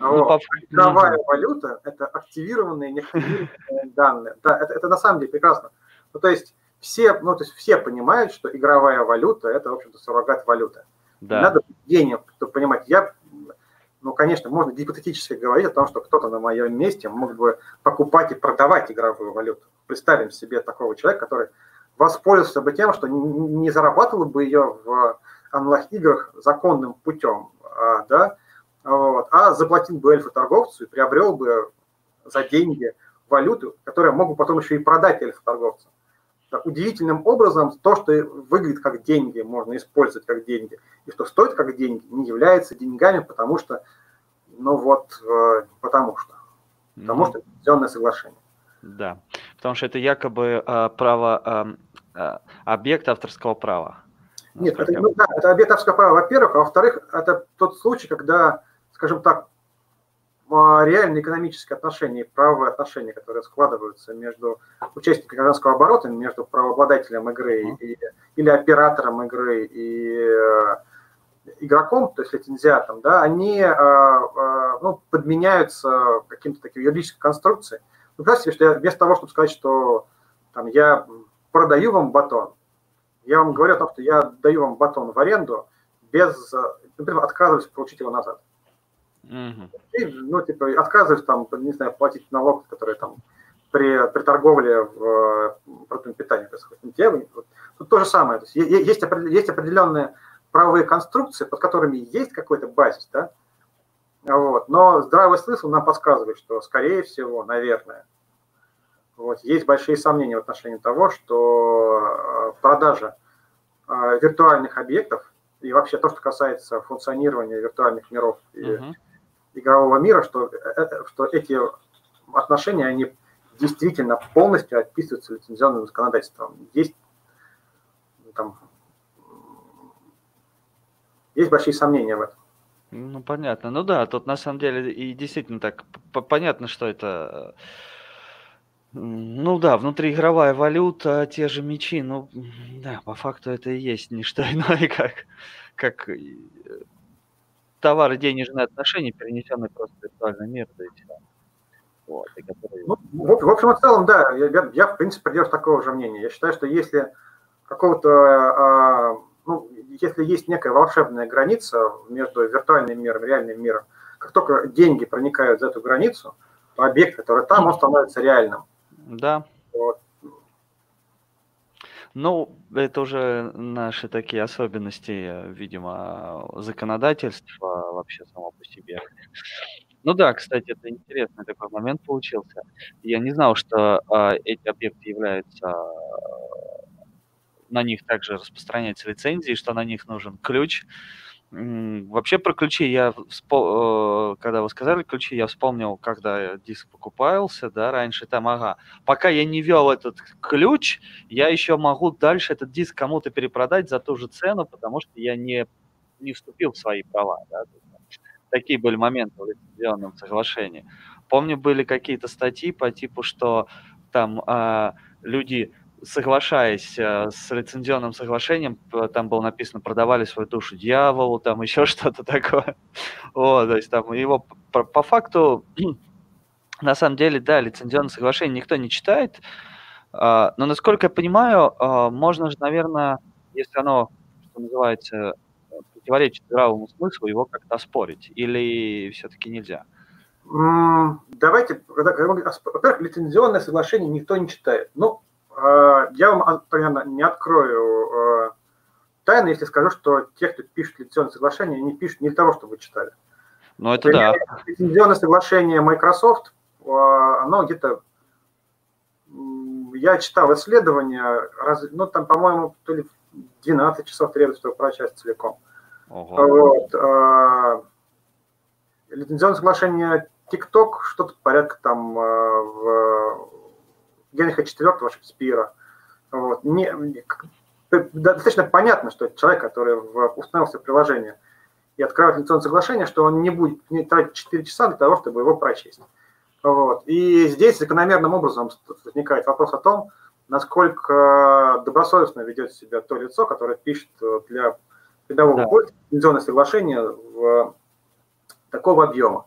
Ну, по... Игровая угу. валюта – это активированные, неактивированные данные. Да, это, это на самом деле прекрасно. Ну, то есть все, ну, то есть все понимают, что игровая валюта – это, в общем-то, суррогат валюты. Да. надо денег, понимать. Я, ну, конечно, можно гипотетически говорить о том, что кто-то на моем месте мог бы покупать и продавать игровую валюту. Представим себе такого человека, который воспользовался бы тем, что не зарабатывал бы ее в онлайн-играх законным путем, а, да, вот, а заплатил бы эльфу-торговцу и приобрел бы за деньги валюту, которую мог бы потом еще и продать эльфу-торговцу. Удивительным образом то, что выглядит как деньги, можно использовать как деньги, и что стоит как деньги, не является деньгами, потому что, ну вот, э, потому что, потому что лицензионное соглашение. Да, потому что это якобы э, право, э, э, объект авторского права. Нет, это, ну, да, это объект авторского права, во-первых, а во-вторых, это тот случай, когда скажем так, реальные экономические отношения, правовые отношения, которые складываются между участниками гражданского оборота, между правообладателем игры и, или оператором игры и э, игроком, то есть лицензиатом, да, они э, э, ну, подменяются каким-то таким юридической конструкцией. Ну, представьте себе, что я вместо того, чтобы сказать, что там, я продаю вам батон, я вам говорю о том, что я даю вам батон в аренду без, например, отказываюсь получить его назад. Угу. И, ну, типа, отказываюсь там, не знаю, платить налог, который там при, при торговле в э, продуктами питания происходит. Вот, тут то же самое. То есть, есть, есть определенные правовые конструкции, под которыми есть какой-то базис, да, вот. Но здравый смысл нам подсказывает, что, скорее всего, наверное, вот, есть большие сомнения в отношении того, что э, продажа э, виртуальных объектов и вообще то, что касается функционирования виртуальных миров и uh-huh игрового мира, что, э, э, что эти отношения, они действительно полностью отписываются лицензионным законодательством. Есть, там, есть большие сомнения в этом. Ну, понятно. Ну да, тут на самом деле и действительно так понятно, что это... Ну да, внутриигровая валюта, те же мечи, ну да, по факту это и есть не что иное, как, как товары денежные отношения, перенесенные просто в виртуальный мир, да и все. Вот, и которые... ну, в, в общем и целом, да, я, я в принципе придерживаюсь такого же мнения. Я считаю, что если какого-то, а, ну, если есть некая волшебная граница между виртуальным миром и реальным миром, как только деньги проникают за эту границу, объект, который там, он становится реальным. Да. Вот. Ну, это уже наши такие особенности, видимо, законодательства вообще само по себе. Ну да, кстати, это интересный такой момент получился. Я не знал, что а, эти объекты являются, а, на них также распространяются лицензии, что на них нужен ключ. Вообще про ключи я, вспол... Э, когда вы сказали ключи, я вспомнил, когда диск покупался, да, раньше там, ага, пока я не вел этот ключ, я еще могу дальше этот диск кому-то перепродать за ту же цену, потому что я не, не вступил в свои права, да. Такие были моменты в лицензионном соглашении. Помню, были какие-то статьи по типу, что там а, люди соглашаясь э, с лицензионным соглашением, там было написано, продавали свою душу дьяволу, там еще что-то такое. Вот, то есть там его по, по факту, на самом деле, да, лицензионное соглашение никто не читает, а, но, насколько я понимаю, а, можно же, наверное, если оно, что называется, противоречит здравому смыслу, его как-то оспорить, или все-таки нельзя? Давайте, во-первых, лицензионное соглашение никто не читает. Ну, я вам, наверное, не открою э, тайны, если скажу, что те, кто пишет лицензионное соглашение, они пишут не для того, чтобы вы читали. Ну, это Например, да. Лицензионное соглашение Microsoft, оно где-то... Я читал исследования, ну, там, по-моему, то ли 12 часов требуется, чтобы прочесть целиком. Ого. Вот, лицензионное соглашение TikTok что-то порядка там в Генриха IV Шекспира. Вот. Не, достаточно понятно, что это человек, который установил себе приложение и открывает лицензионное соглашение, что он не будет не тратить 4 часа для того, чтобы его прочесть. Вот. И здесь закономерным образом возникает вопрос о том, насколько добросовестно ведет себя то лицо, которое пишет для рядового да. лицензионное соглашение в такого объема.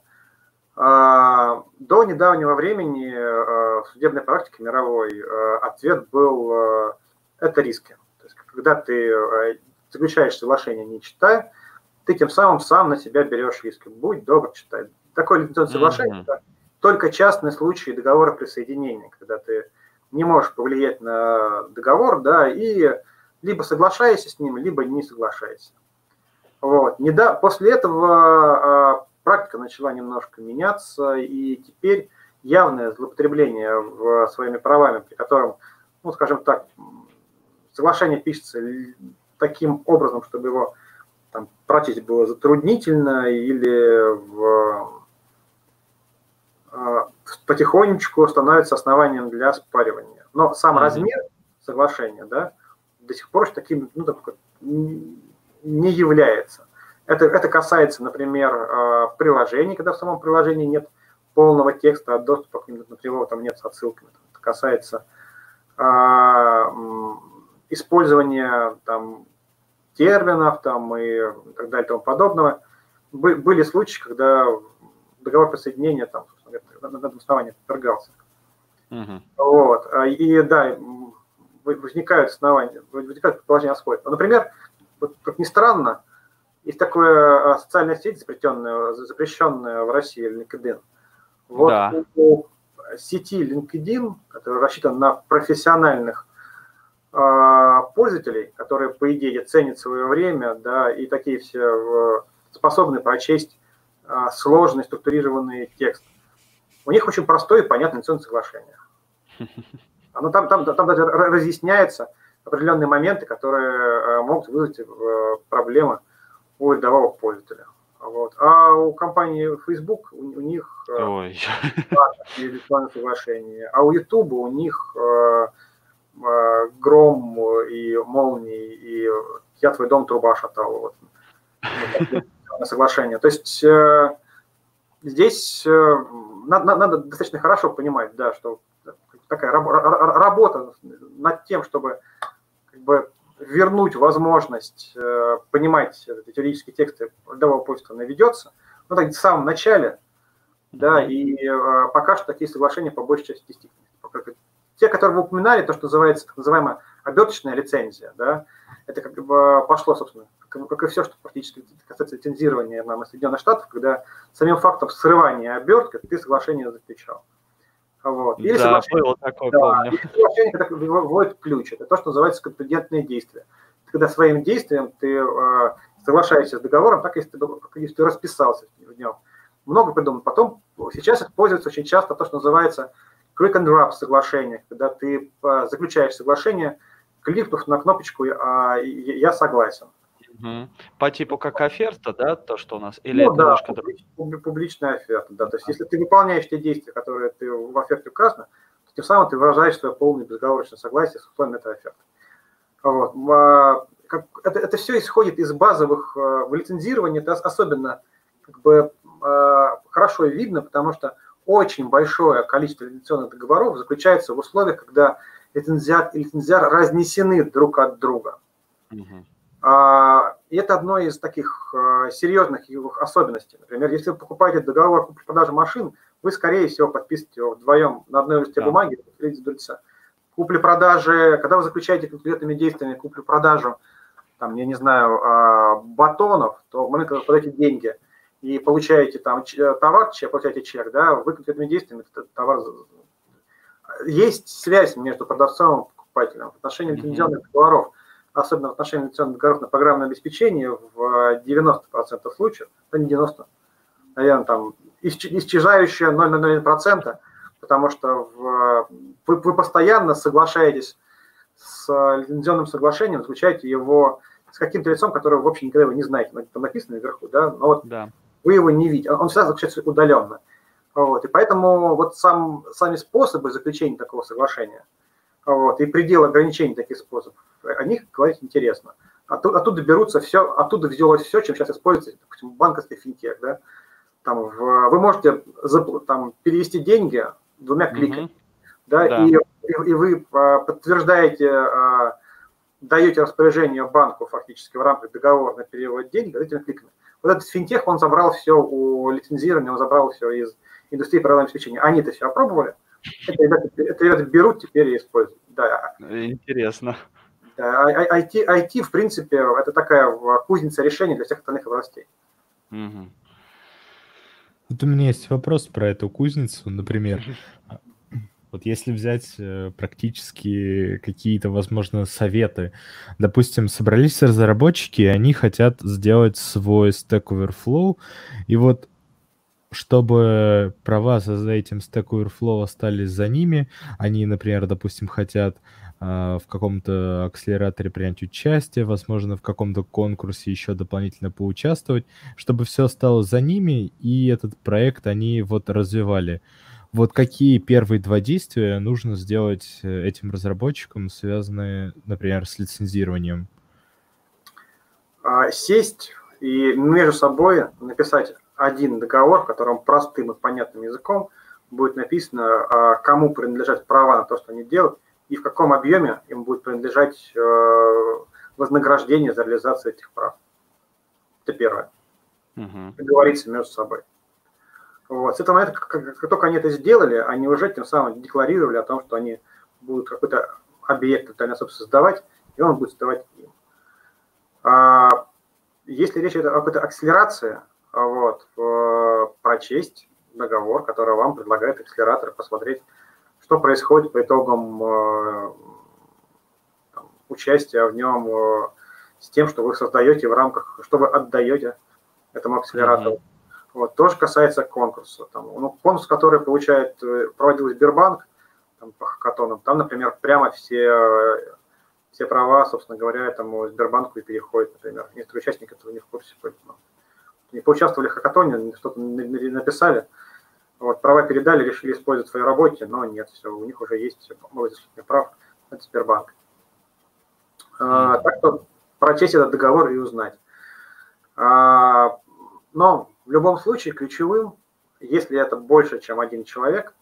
А, до недавнего времени а, в судебной практике мировой а, ответ был это риски. То есть, когда ты заключаешь соглашение, не читая, ты тем самым сам на себя берешь риски. Будь добр, читай. Такое лицензионное соглашение mm-hmm. это только частный случай договора присоединения, когда ты не можешь повлиять на договор, да, и либо соглашаешься с ним, либо не соглашаешься. Вот. Не да, после этого практика начала немножко меняться, и теперь явное злоупотребление в, своими правами, при котором, ну, скажем так, соглашение пишется таким образом, чтобы его там, прочесть было затруднительно или в, э, потихонечку становится основанием для оспаривания. Но сам mm-hmm. размер соглашения да, до сих пор таким ну, так, не является. Это, это касается, например, э, приложений, когда в самом приложении нет полного текста, а доступа к нему, например, там нет с отсылками. Это касается а, использования там, терминов там, и так далее и тому подобного. Были случаи, когда договор присоединения там, на этом основании подвергался. Uh-huh. Вот. А, и да, возникают основания, возникают предположения о сходе. Например, вот, как ни странно, есть такая социальная сеть, запрещенная, запрещенная в России, LinkedIn. Вот да. у сети LinkedIn, которая рассчитана на профессиональных э, пользователей, которые, по идее, ценят свое время, да, и такие все способны прочесть э, сложный структурированный текст. У них очень простое и понятное инвестиционное соглашение. Оно там, там, там даже разъясняется определенные моменты, которые могут вызвать проблемы у рядового пользователя. Вот. А у компании Facebook у, у них э, Ой. электронное соглашение, а у YouTube у них э, э, гром и молнии, и я твой дом труба шатал. Вот. соглашение. То есть э, здесь э, надо, надо достаточно хорошо понимать, да, что такая работа над тем, чтобы как бы вернуть возможность э, понимать эти теоретические тексты рядового пользователя наведется, ну, так в самом начале, да, и э, пока что такие соглашения по большей части действительно. Те, которые вы упоминали, то, что называется так называемая оберточная лицензия, да, это как бы пошло, собственно, как, как и все, что практически касается лицензирования нам из Соединенных Штатов, когда самим фактом срывания обертки ты соглашение заключал. Вот. Или да, было такое, да, помню. Или соглашение, когда выводит ключ. Это то, что называется компетентные действия. Когда своим действием ты э, соглашаешься с договором, так если ты, как если ты расписался в нем. Много придумано. Потом, сейчас используется очень часто то, что называется quick and wrap соглашение, когда ты э, заключаешь соглашение, кликнув на кнопочку э, «Я согласен». Угу. По типу как оферта, да, то, что у нас? Или ну, да, публич, публичная оферта, да. То есть, если ты выполняешь те действия, которые ты в оферте указаны, то тем самым ты выражаешь свое полное безоговорочное согласие с условиями этой оферты. Вот. Это, это все исходит из базовых, э, в лицензировании это особенно как бы, э, хорошо видно, потому что очень большое количество лицензионных договоров заключается в условиях, когда лицензиат и лицензиар разнесены друг от друга. Угу. А, и это одно из таких а, серьезных его особенностей. Например, если вы покупаете договор купли-продажи машин, вы, скорее всего, подписываете его вдвоем на одной листе да. бумаги, Купли-продажи, когда вы заключаете конкретными действиями купли-продажу, там, я не знаю, а, батонов, то в момент, когда вы подаете деньги и получаете там товар, получаете чек, да, вы конкретными действиями этот товар... Есть связь между продавцом и покупателем в отношении лицензионных договоров особенно в отношении инвестиционных договоров на программное обеспечение, в 90% случаев, да не 90, наверное, там исчезающее 0,01%, потому что в, вы, вы постоянно соглашаетесь с лицензионным соглашением, заключаете его с каким-то лицом, которого вы вообще никогда его не знаете, там написано наверху, да, но вот Да. вы его не видите, он всегда заключается удаленно. Вот, и поэтому вот сам, сами способы заключения такого соглашения вот, и предел ограничений таких способов, о них говорить интересно. Оттуда, оттуда берутся все, оттуда взялось все, чем сейчас используется, допустим, банковский финтех, да, там в, вы можете там, перевести деньги двумя кликами, Мгм. да, Да. И, и, и вы а, подтверждаете, а, даете распоряжение банку фактически в рамках договора на перевод денег этими кликами. Вот этот финтех, он забрал все у лицензирования, он забрал все из индустрии программного обеспечения. Они это все опробовали. Это ребята, это ребята берут теперь и используют. Да, Интересно. да, а- а- IT, IT, в принципе, это такая кузница решений для всех остальных областей. Мгм. Вот у меня есть вопрос про эту кузницу, например. а, Вот если взять э, практически какие-то, возможно, советы. Допустим, собрались разработчики, и они хотят сделать свой Stack Overflow, и вот чтобы права за этим Stack Overflow остались за ними, они, например, допустим, хотят а, в каком-то акселераторе принять участие, возможно, в каком-то конкурсе еще дополнительно поучаствовать, чтобы все осталось за ними, и этот проект они вот развивали. Вот какие первые два действия нужно сделать э, этим разработчикам, связанные, например, с лицензированием? А, Сесть и между собой написать один договор, в котором простым и понятным языком будет написано, а, кому принадлежат права на то, что они делают, и в каком объеме им будет принадлежать э, вознаграждение за реализацию этих прав. Это первое. Мгм. Договориться между собой. Вот. С этого момента, как, как- только они это сделали, они уже тем самым декларировали о том, что они будут какой-то объект тотальной собственности создавать, и он будет создавать им. А, если речь идет о какой-то акселерации, вот, э, прочесть договор, который вам предлагает акселератор, посмотреть, что происходит по итогам э, там, участия в нем э, с тем, что вы создаете в рамках, что вы отдаете этому акселератору. Вот, тоже касается конкурса. Там, ну, конкурс, который получает, проводил Сбербанк там, по хакатонам, там, например, прямо все, все права, собственно говоря, этому Сбербанку и переходят, например. Некоторые участники этого не в курсе, поэтому не поучаствовали в хакатоне, что-то на- на- написали, вот, права передали, решили использовать в своей работе, но нет, все, у них уже есть много исключительных прав, это Сбербанк. А, так что прочесть этот договор и узнать. А, но в любом случае ключевым, если это больше, чем один человек,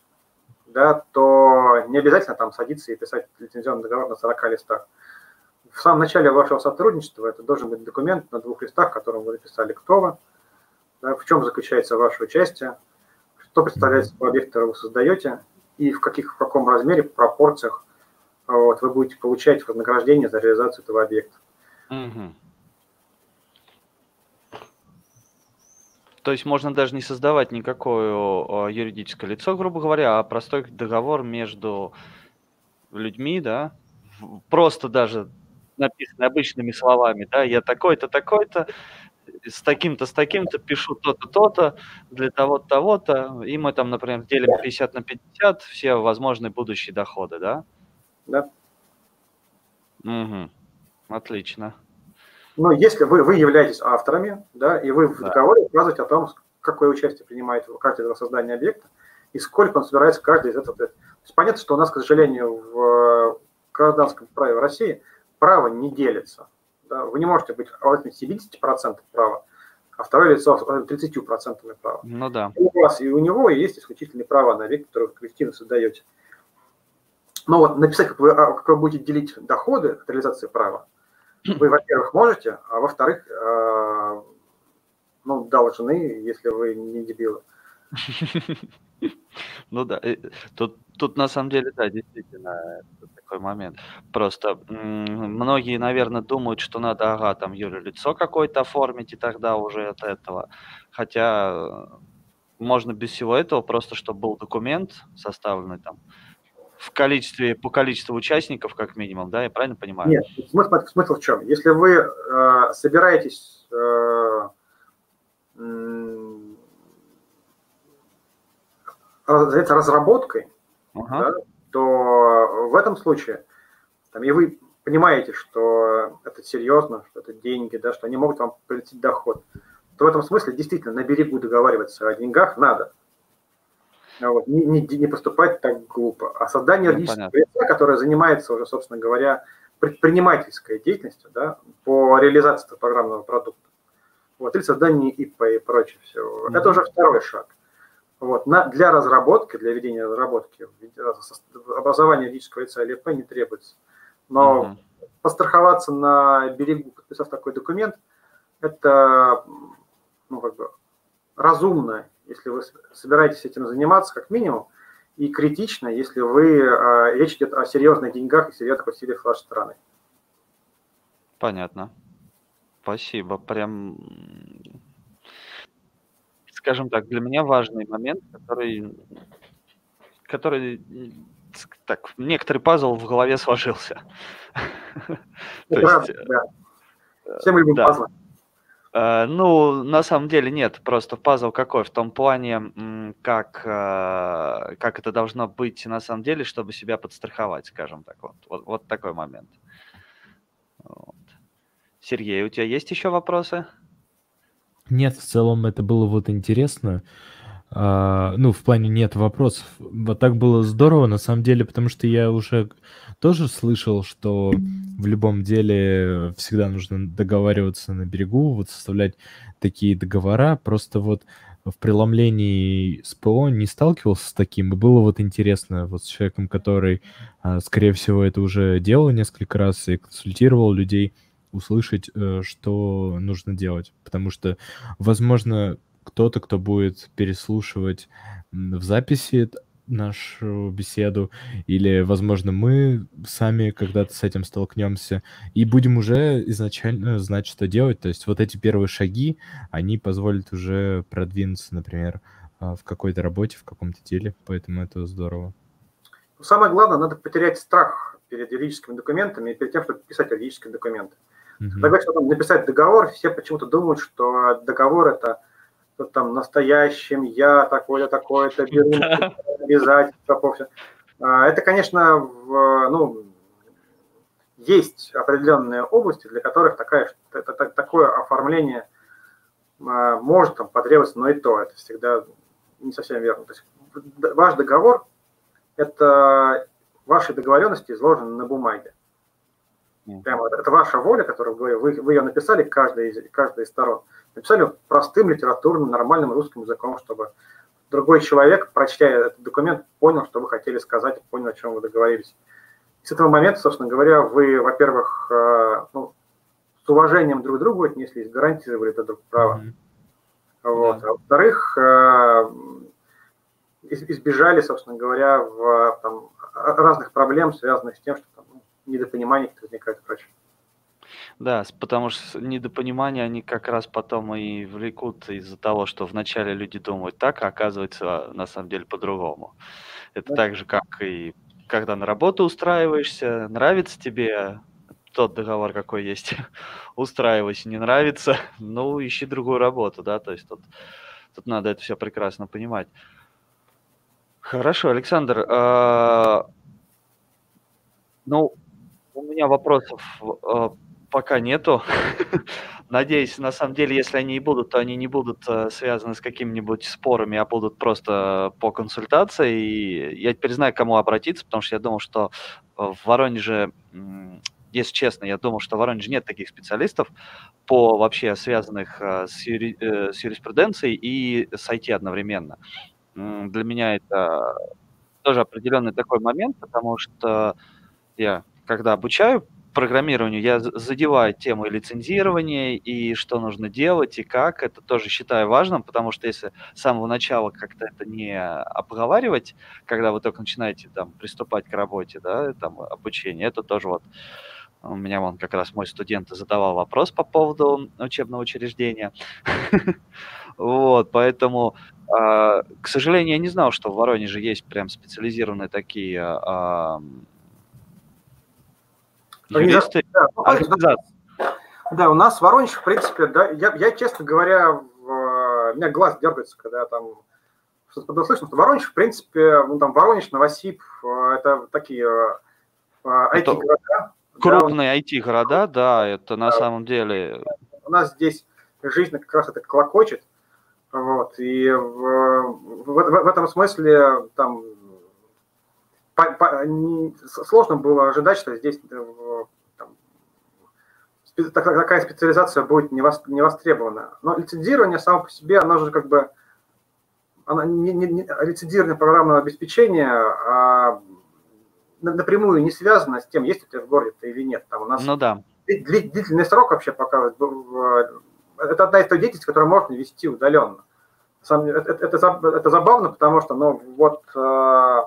да, то не обязательно там садиться и писать лицензионный договор на 40 листах. В самом начале вашего сотрудничества это должен быть документ на двух листах, в котором вы написали, кто вы, в чем заключается ваше участие, что представляет собой объект, который вы создаете, и в, каких, в каком размере, пропорциях вот, вы будете получать вознаграждение за реализацию этого объекта. Мгм. То есть можно даже не создавать никакое о, юридическое лицо, грубо говоря, а простой договор между людьми, да, просто даже написанный обычными словами, да, я такой-то, такой-то, с таким-то, с таким-то пишу то-то, то-то, для того-то, того-то, и мы там, например, делим 50 на 50 все возможные будущие доходы, да? Да? Угу. Отлично. Но если вы, вы являетесь авторами, да, и вы в Да. договоре указываете о том, какое участие принимает в каждый из создания объекта, и сколько он собирается каждый из этого. То есть понятно, что у нас, к сожалению, в гражданском праве в России право не делится. Вы не можете быть владельцем 70% права, а второе лицо с 30% права. Ну да. И у вас и у него есть исключительные права на объект, который вы коллективно создаете. Но вот написать, как вы, а, как вы будете делить доходы от реализации права, вы, во-первых, можете, а во-вторых, э, ну, должны, если вы не дебилы. Ну да, э, тут, тут на самом деле, да, действительно, такой момент. Просто многие, наверное, думают, что надо, ага, там, юрлицо какое-то оформить, и тогда уже от этого. Хотя э, можно без всего этого, просто чтобы был документ составленный там в количестве, по количеству участников, как минимум, да, я правильно понимаю? Нет, смысл, смысл в чем? Если вы э, собираетесь э, м, заняться разработкой, Ага. да, то в этом случае, там, и вы понимаете, что это серьезно, что это деньги, да, что они могут вам принести доход, то в этом смысле действительно на берегу договариваться о деньгах надо. Вот. Не, не, не поступать так глупо. А создание ну, юридического лица, которое занимается уже, собственно говоря, предпринимательской деятельностью да, по реализации программного продукта, вот, или создание ИП и прочее все. Mm-hmm. Это уже второй шаг. Вот. На, для разработки, для ведения разработки, образования юридического лица или ИП не требуется. Но mm-hmm. постраховаться на берегу, подписав такой документ, это ну, как бы разумно, если вы собираетесь этим заниматься, как минимум, и критично, если вы, э, речь идет о серьезных деньгах и серьезных усилиях вашей стороны. Понятно. Спасибо. Прям, скажем так, для меня важный момент, который, который так, некоторый пазл в голове сложился. То есть, да. Все мы любим да. пазлы. Э, ну, на самом деле нет, просто пазл какой? В том плане, как, э, как это должно быть на самом деле, чтобы себя подстраховать, скажем так. Вот, вот, вот такой момент. Вот. Сергей, у тебя есть еще вопросы? Нет, в целом это было вот интересно. А, ну, в плане нет вопросов. Вот так было здорово, на самом деле, потому что я уже тоже слышал, что в любом деле всегда нужно договариваться на берегу, вот составлять такие договора. Просто вот в преломлении с ПО не сталкивался с таким, и было вот интересно вот с человеком, который, а, скорее всего, это уже делал несколько раз и консультировал людей, услышать, э, что нужно делать. Потому что, возможно, кто-то, кто будет переслушивать в записи нашу беседу, или, возможно, мы сами когда-то с этим столкнемся и будем уже изначально знать, что делать. То есть вот эти первые шаги, они позволят уже продвинуться, например, а, в какой-то работе, в каком-то деле, поэтому это здорово. Самое главное, надо потерять страх перед юридическими документами и перед тем, чтобы писать юридические документы. Угу. Когда говорят, написать договор, все почему-то думают, что договор – это там настоящим, я такое-то, такое-то беру, обязательства. А, это, конечно, в, ну, есть определенные области, для которых такая, это, такое оформление а, может там, потребоваться, но и то, это всегда не совсем верно. То есть ваш договор – это ваши договоренности изложены на бумаге. Прямо это ваша воля, которую вы, вы, вы ее написали, каждая из, каждая из сторон – написали простым литературным, нормальным русским языком, чтобы другой человек, прочтя этот документ, понял, что вы хотели сказать, понял, о чем вы договорились. И с этого момента, собственно говоря, вы, во-первых, э, ну, с уважением друг к другу отнеслись, гарантировали это друг право. Mm-hmm. Вот. А во-вторых, э, избежали, собственно говоря, в, там, разных проблем, связанных с тем, что там, ну, недопонимание возникает и прочее. Да, потому что недопонимания, они как раз потом и влекут из-за того, что вначале люди думают так, а оказывается на самом деле по-другому. Это так же, как и когда на работу устраиваешься, нравится тебе тот договор, какой есть, устраивайся, не нравится, ну, ищи другую работу, да, то есть тут, тут надо это все прекрасно понимать. Хорошо, Александр, а, ну, у меня вопросов а, пока нету. Надеюсь, на самом деле, если они и будут, то они не будут э, связаны с какими-нибудь спорами, а будут просто по консультации. И я теперь знаю, к кому обратиться, потому что я думал, что в Воронеже, если честно, я думал, что в Воронеже нет таких специалистов по вообще связанных э, с, юри, э, с юриспруденцией и с IT одновременно. Для меня это тоже определенный такой момент, потому что я, когда обучаю программированию я задеваю тему лицензирования и что нужно делать и как. Это тоже считаю важным, потому что если с самого начала как-то это не обговаривать, когда вы только начинаете там приступать к работе, да, там обучение, это тоже вот у меня вон как раз мой студент задавал вопрос по поводу учебного учреждения. Вот, поэтому, а, к сожалению, я не знал, что в Воронеже есть прям специализированные такие а, Юристы, да, организации. Да, у нас Воронеж, в принципе, да, я, я честно говоря, в, у меня глаз дергается, когда там что-то слышно, что Воронеж, в принципе, ну там Воронеж, Новосиб, это такие IT-города, Крупные IT-города, да, это на самом деле... У нас здесь жизнь как раз это клокочет, вот, и в, в, в этом смысле там по, по, не, сложно было ожидать, что здесь э, там, такая специализация будет не, вос, не востребована. Но лицензирование само по себе, оно же как бы оно не, не, не, лицензирование программного обеспечения а, напрямую не связано с тем, есть у тебя в городе это или нет. Там у нас ну да. длительный срок вообще пока это одна из той деятельности, которую можно вести удаленно. Это, это, это, забавно, потому что, ну, вот, э,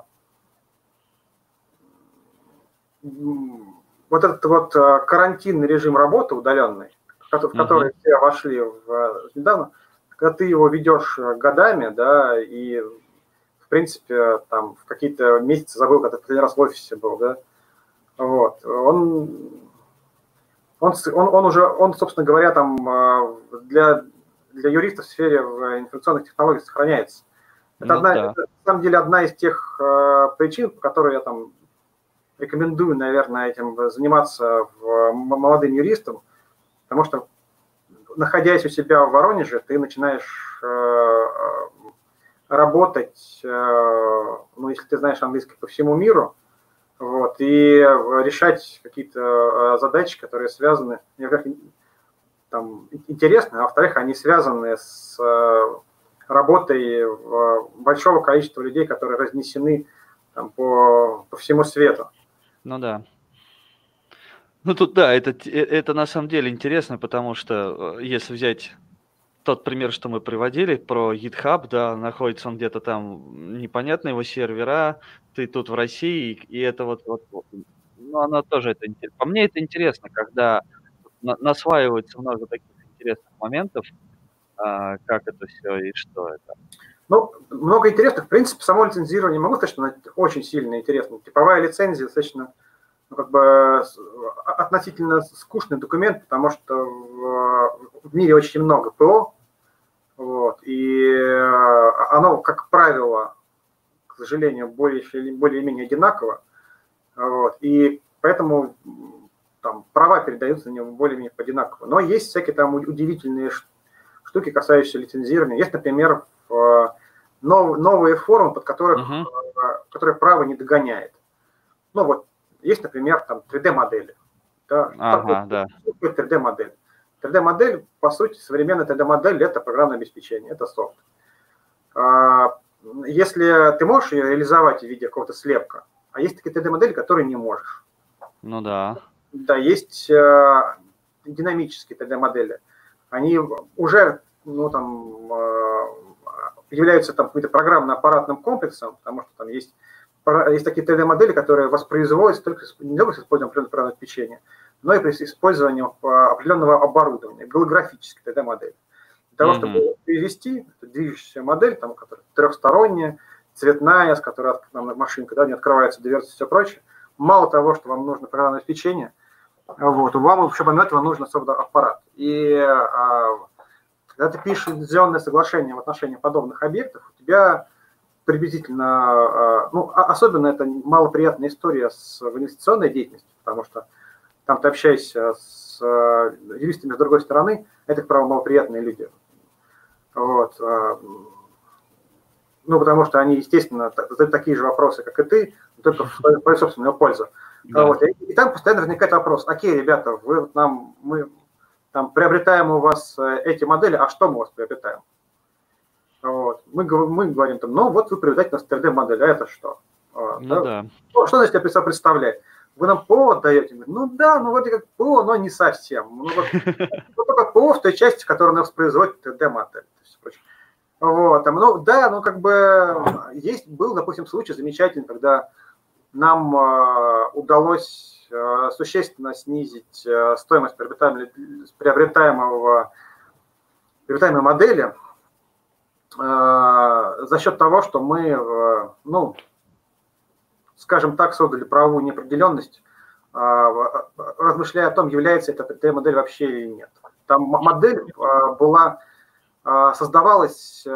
вот этот вот э, карантинный режим работы удаленный, в который uh-huh. все вошли в, недавно, когда ты его ведешь годами, да, и, в принципе, там, в какие-то месяцы забыл, когда ты последний раз в офисе был, да, вот, он он, он, он уже, он, собственно говоря, там э, для, для юристов в сфере информационных технологий сохраняется. Это, ну, одна, да. это на самом деле одна из тех э, причин, по которой я там рекомендую, наверное, этим заниматься молодым юристам, потому что, находясь у себя в Воронеже, ты начинаешь э, работать, э, ну, если ты знаешь английский по всему миру, вот, и решать какие-то э, задачи, которые связаны, там, интересны, а во-вторых, они связаны с э, работой большого количества людей, которые разнесены там, по, по всему свету. Ну да. Ну тут да, это, э, это на самом деле интересно, потому что если взять тот пример, что мы приводили про GitHub, да, находится он где-то там, непонятно его сервера, ты тут в России, и это вот, вот, вот ну, оно тоже это интересно. По мне это интересно, когда на, насваивается много таких интересных моментов, а, как это все и что это. Ну, много интересных. В принципе, само лицензирование, могу сказать, что очень сильно интересно. Типовая лицензия достаточно ну, как бы относительно скучный документ, потому что в, в мире очень много ПО, вот, и э, оно, как правило, к сожалению, более, более-менее одинаково, вот, и поэтому там права передаются на него более-менее одинаково. Но есть всякие там удивительные штуки, касающиеся лицензирования. Есть, например, нов, новые формы, под которых, uh-huh. которые право не догоняет. Ну вот, есть, например, там 3D-модели. Да, ага, да. 3D-модель. 3D-модель, по сути, современная 3D-модель – это программное обеспечение, это софт. А, если ты можешь ее реализовать в виде какого-то слепка, а есть такие 3D-модели, которые не можешь. Ну да. Да, есть э, динамические 3D-модели. Они уже, ну, там, э, являются там каким-то программно-аппаратным комплексом, потому что там есть, есть такие 3D-модели, которые воспроизводятся только, не только с использованием определенного обеспечения, но и при использовании определенного оборудования, голографической 3D-модели. Для того, mm-hmm. чтобы перевести движущаяся модель, там, которая трехсторонняя, цветная, с которой нам машинка да, не открывается дверца и все прочее, мало того, что вам нужно программное обеспечение, вот, вам, еще помимо этого, нужен особый аппарат. И а, когда ты пишешь лицензионное соглашение в отношении подобных объектов, у тебя приблизительно, а, ну, а, особенно это малоприятная история с инвестиционной деятельностью, потому что там ты общаешься с э, юристами с другой стороны, это, как правило, малоприятные люди. Вот. Ну, потому что они, естественно, задают такие же вопросы, как и ты, только в свою собственную пользу. Да. Вот. И, там постоянно возникает вопрос, окей, ребята, вы нам, мы там приобретаем у вас э, эти модели, а что мы у вас приобретаем? Вот. Мы, мы говорим там, ну вот вы приобретаете у нас 3D-модель, а это что? Ну, да? да. Что, что значит я представляет? вы нам ПО даете? Ну да, ну вроде как ПО, но не совсем. Ну, вот, ну только ПО в той части, которая нас производит 3D-модель. Вот, ну да, ну как бы есть, был, допустим, случай замечательный, когда нам э, удалось существенно снизить э, стоимость приобретаемого, приобретаемой модели э, за счет того, что мы, э, ну, скажем так, создали правовую неопределенность, размышляя о том, является эта 3D-модель вообще или нет. Там модель была, создавалась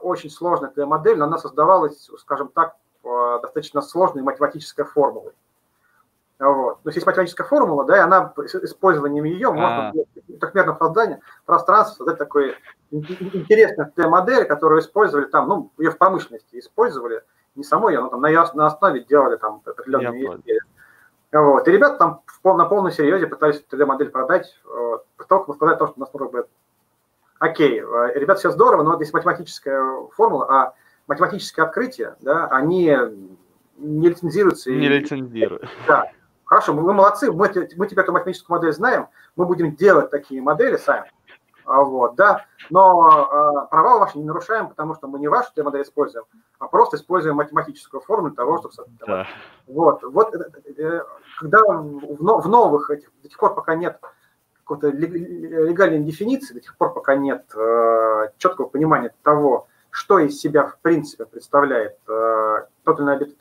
очень сложная 3D-модель, но она создавалась, скажем так, достаточно сложной математической формулой. Вот. То есть есть математическая формула, да, и она с использованием ее а. можно в трехмерном создании пространства создать такой интересную модель, которую использовали там, ну, ее в промышленности использовали, не самой ее, но там на, на основе делали там определенные изделия. Вот. И ребята там в, на полном серьезе пытались 3D-модель продать, вот, только сказать то, что у нас может быть. Окей, э, ребята, все здорово, но вот есть математическая формула, а математические открытия, да, они не лицензируются. Не лицензируют. Да. Хорошо, мы, мы молодцы, мы, мы теперь эту математическую модель знаем, мы будем делать такие модели сами. А, вот, да, но э, права ваши не нарушаем, потому что мы не вашу модель используем, а просто используем математическую формулу для того, чтобы... Да. Вот, вот э, э, когда в, в новых, этих, до тех пор, пока нет какой-то легальной дефиниции, до тех пор, пока нет э, четкого понимания того, что из себя в принципе представляет э, тот или иной объект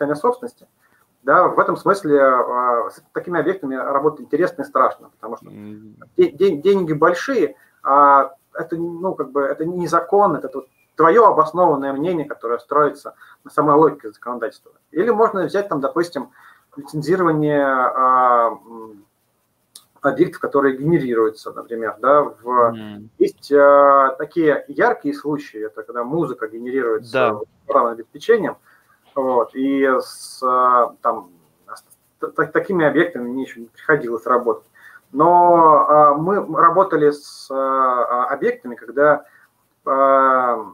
да, в этом смысле э, с такими объектами работать интересно и страшно, потому что деньги большие, а это, ну, как бы, это не закон, это тут твое обоснованное мнение, которое строится на самой логике законодательства. Или можно взять там, допустим, лицензирование а, объектов, которые генерируются, например, да, в... Mm. есть а, такие яркие случаи, это когда музыка генерируется да. программным обеспечением, вот, и с а, там с, такими объектами мне еще не приходилось работать. Но а, мы работали с а, объектами, когда был,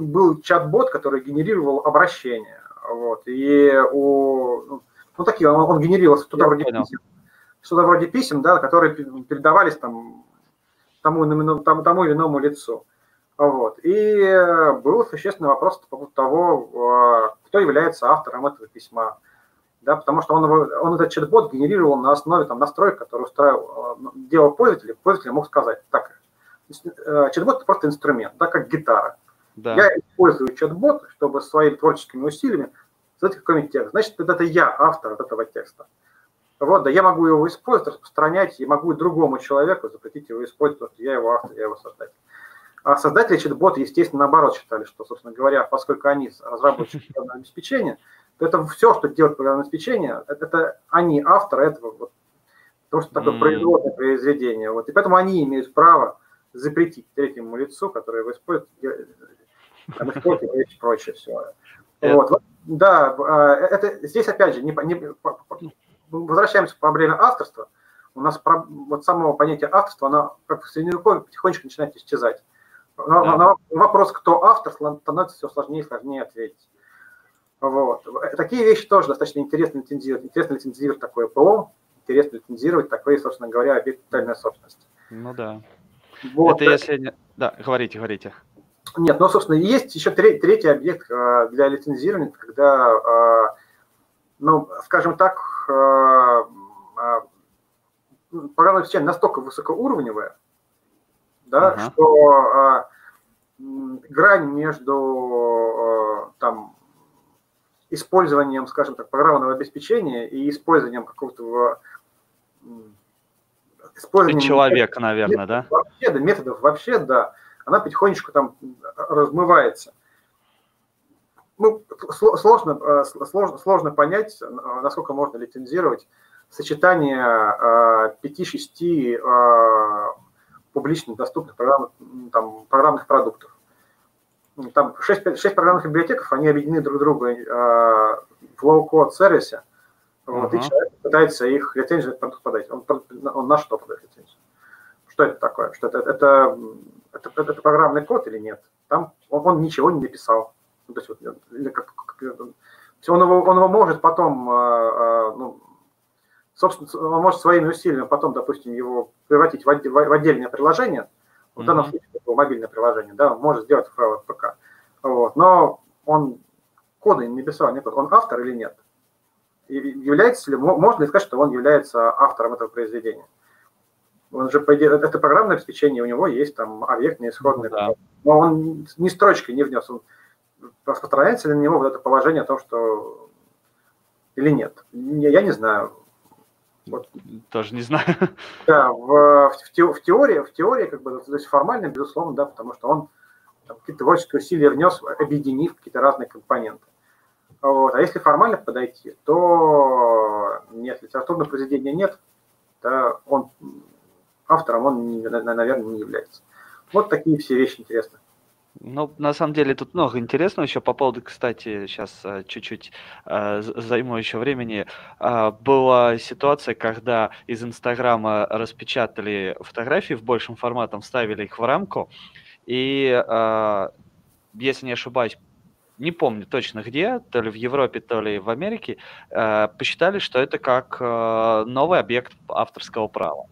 был чат-бот, который генерировал обращения. Вот, и у, ну, ну такие, он, он генерировался что-то вроде писем, что-то вроде писем, да, которые передавались там тому, тому, тому или иному лицу. Вот. И был существенный вопрос по поводу того, кто является автором этого письма да, потому что он, он этот чат-бот генерировал на основе там, настроек, которые устраивал, э, делал пользователь, пользователь мог сказать, так, э, чат-бот это просто инструмент, да, как гитара. Да. Я использую чат-бот, чтобы своими творческими усилиями создать какой-нибудь текст. Значит, это я автор от этого текста. Вот, да, я могу его использовать, распространять, и могу другому человеку запретить его использовать, потому что я его автор, я его создатель. А создатели чат-бота, естественно, наоборот считали, что, собственно говоря, поскольку они разработчики обеспечения, это все, что делает программное обеспечение, это, это они авторы этого, вот, потому что такое mm. производное произведение. Вот, и поэтому они имеют право запретить третьему лицу, которое его использует, там, использует и прочее все. Вот, да, а, это здесь опять же, не, не, возвращаемся к проблеме авторства. У нас про, вот самого понятия авторства, оно как в средневековье потихонечку начинает исчезать. На, yeah. на вопрос, кто автор, становится все сложнее и сложнее ответить. Вот. Такие вещи тоже достаточно интересно лицензировать. Интересно лицензировать такое ПО, интересно лицензировать такой, собственно говоря, объект тотальной собственности. Ну да. Вот. Это если... Да, говорите, говорите. Нет, ну, собственно, есть еще третий, третий объект э, для лицензирования, когда, э, ну, скажем так, э, программное обеспечение настолько высокоуровневое, да, uh-huh. что грань между там использованием, скажем так, программного обеспечения и использованием какого-то использованием человека, наверное, да? Вообще, да, методов вообще, да, она потихонечку там размывается. Ну, сложно, э, сложно, сложно понять, насколько можно лицензировать сочетание 5-6 э, э, публично доступных программных, там, программных продуктов там 6, 6 программных библиотеков, они объединены друг друга э, в low-code сервисе, вот, uh-huh. и человек пытается их лицензию подать. Он, он на что подает лицензию? Что это такое? Что это, это, это, это, это программный код или нет? Там он, он ничего не написал. То есть, вот, или как, как, он, его, он его может потом, э, э, ну, собственно, он может своими усилиями потом, допустим, его превратить в, отдельное приложение, в данном случае это мобильное приложение, да, он может сделать в ПК. Вот. Но он коды не писал, нет, он автор или нет? И является ли, можно ли сказать, что он является автором этого произведения? Он же, по идее, это программное обеспечение, у него есть там объектные исходные. Ну, да. Но он ни строчкой не внес, он распространяется ли на него вот это положение о том, что или нет. Я не знаю. Вот. Тоже не знаю. Да, в, в, те, в теории, в теории, как бы, то есть формально, безусловно, да, потому что он какие-то творческие усилия внес, объединив какие-то разные компоненты. Вот. А если формально подойти, то нет, литературного произведения нет, то он автором он, наверное, не является. Вот такие все вещи интересные. Ну, на самом деле тут много интересного еще по поводу, кстати, сейчас э, чуть-чуть э, займу еще времени. Э, была ситуация, когда из Инстаграма распечатали фотографии в большем форматом, вставили их в рамку, и, э, если не ошибаюсь, не помню точно где, то ли в Европе, то ли в Америке, э, посчитали, что это как э, новый объект авторского права.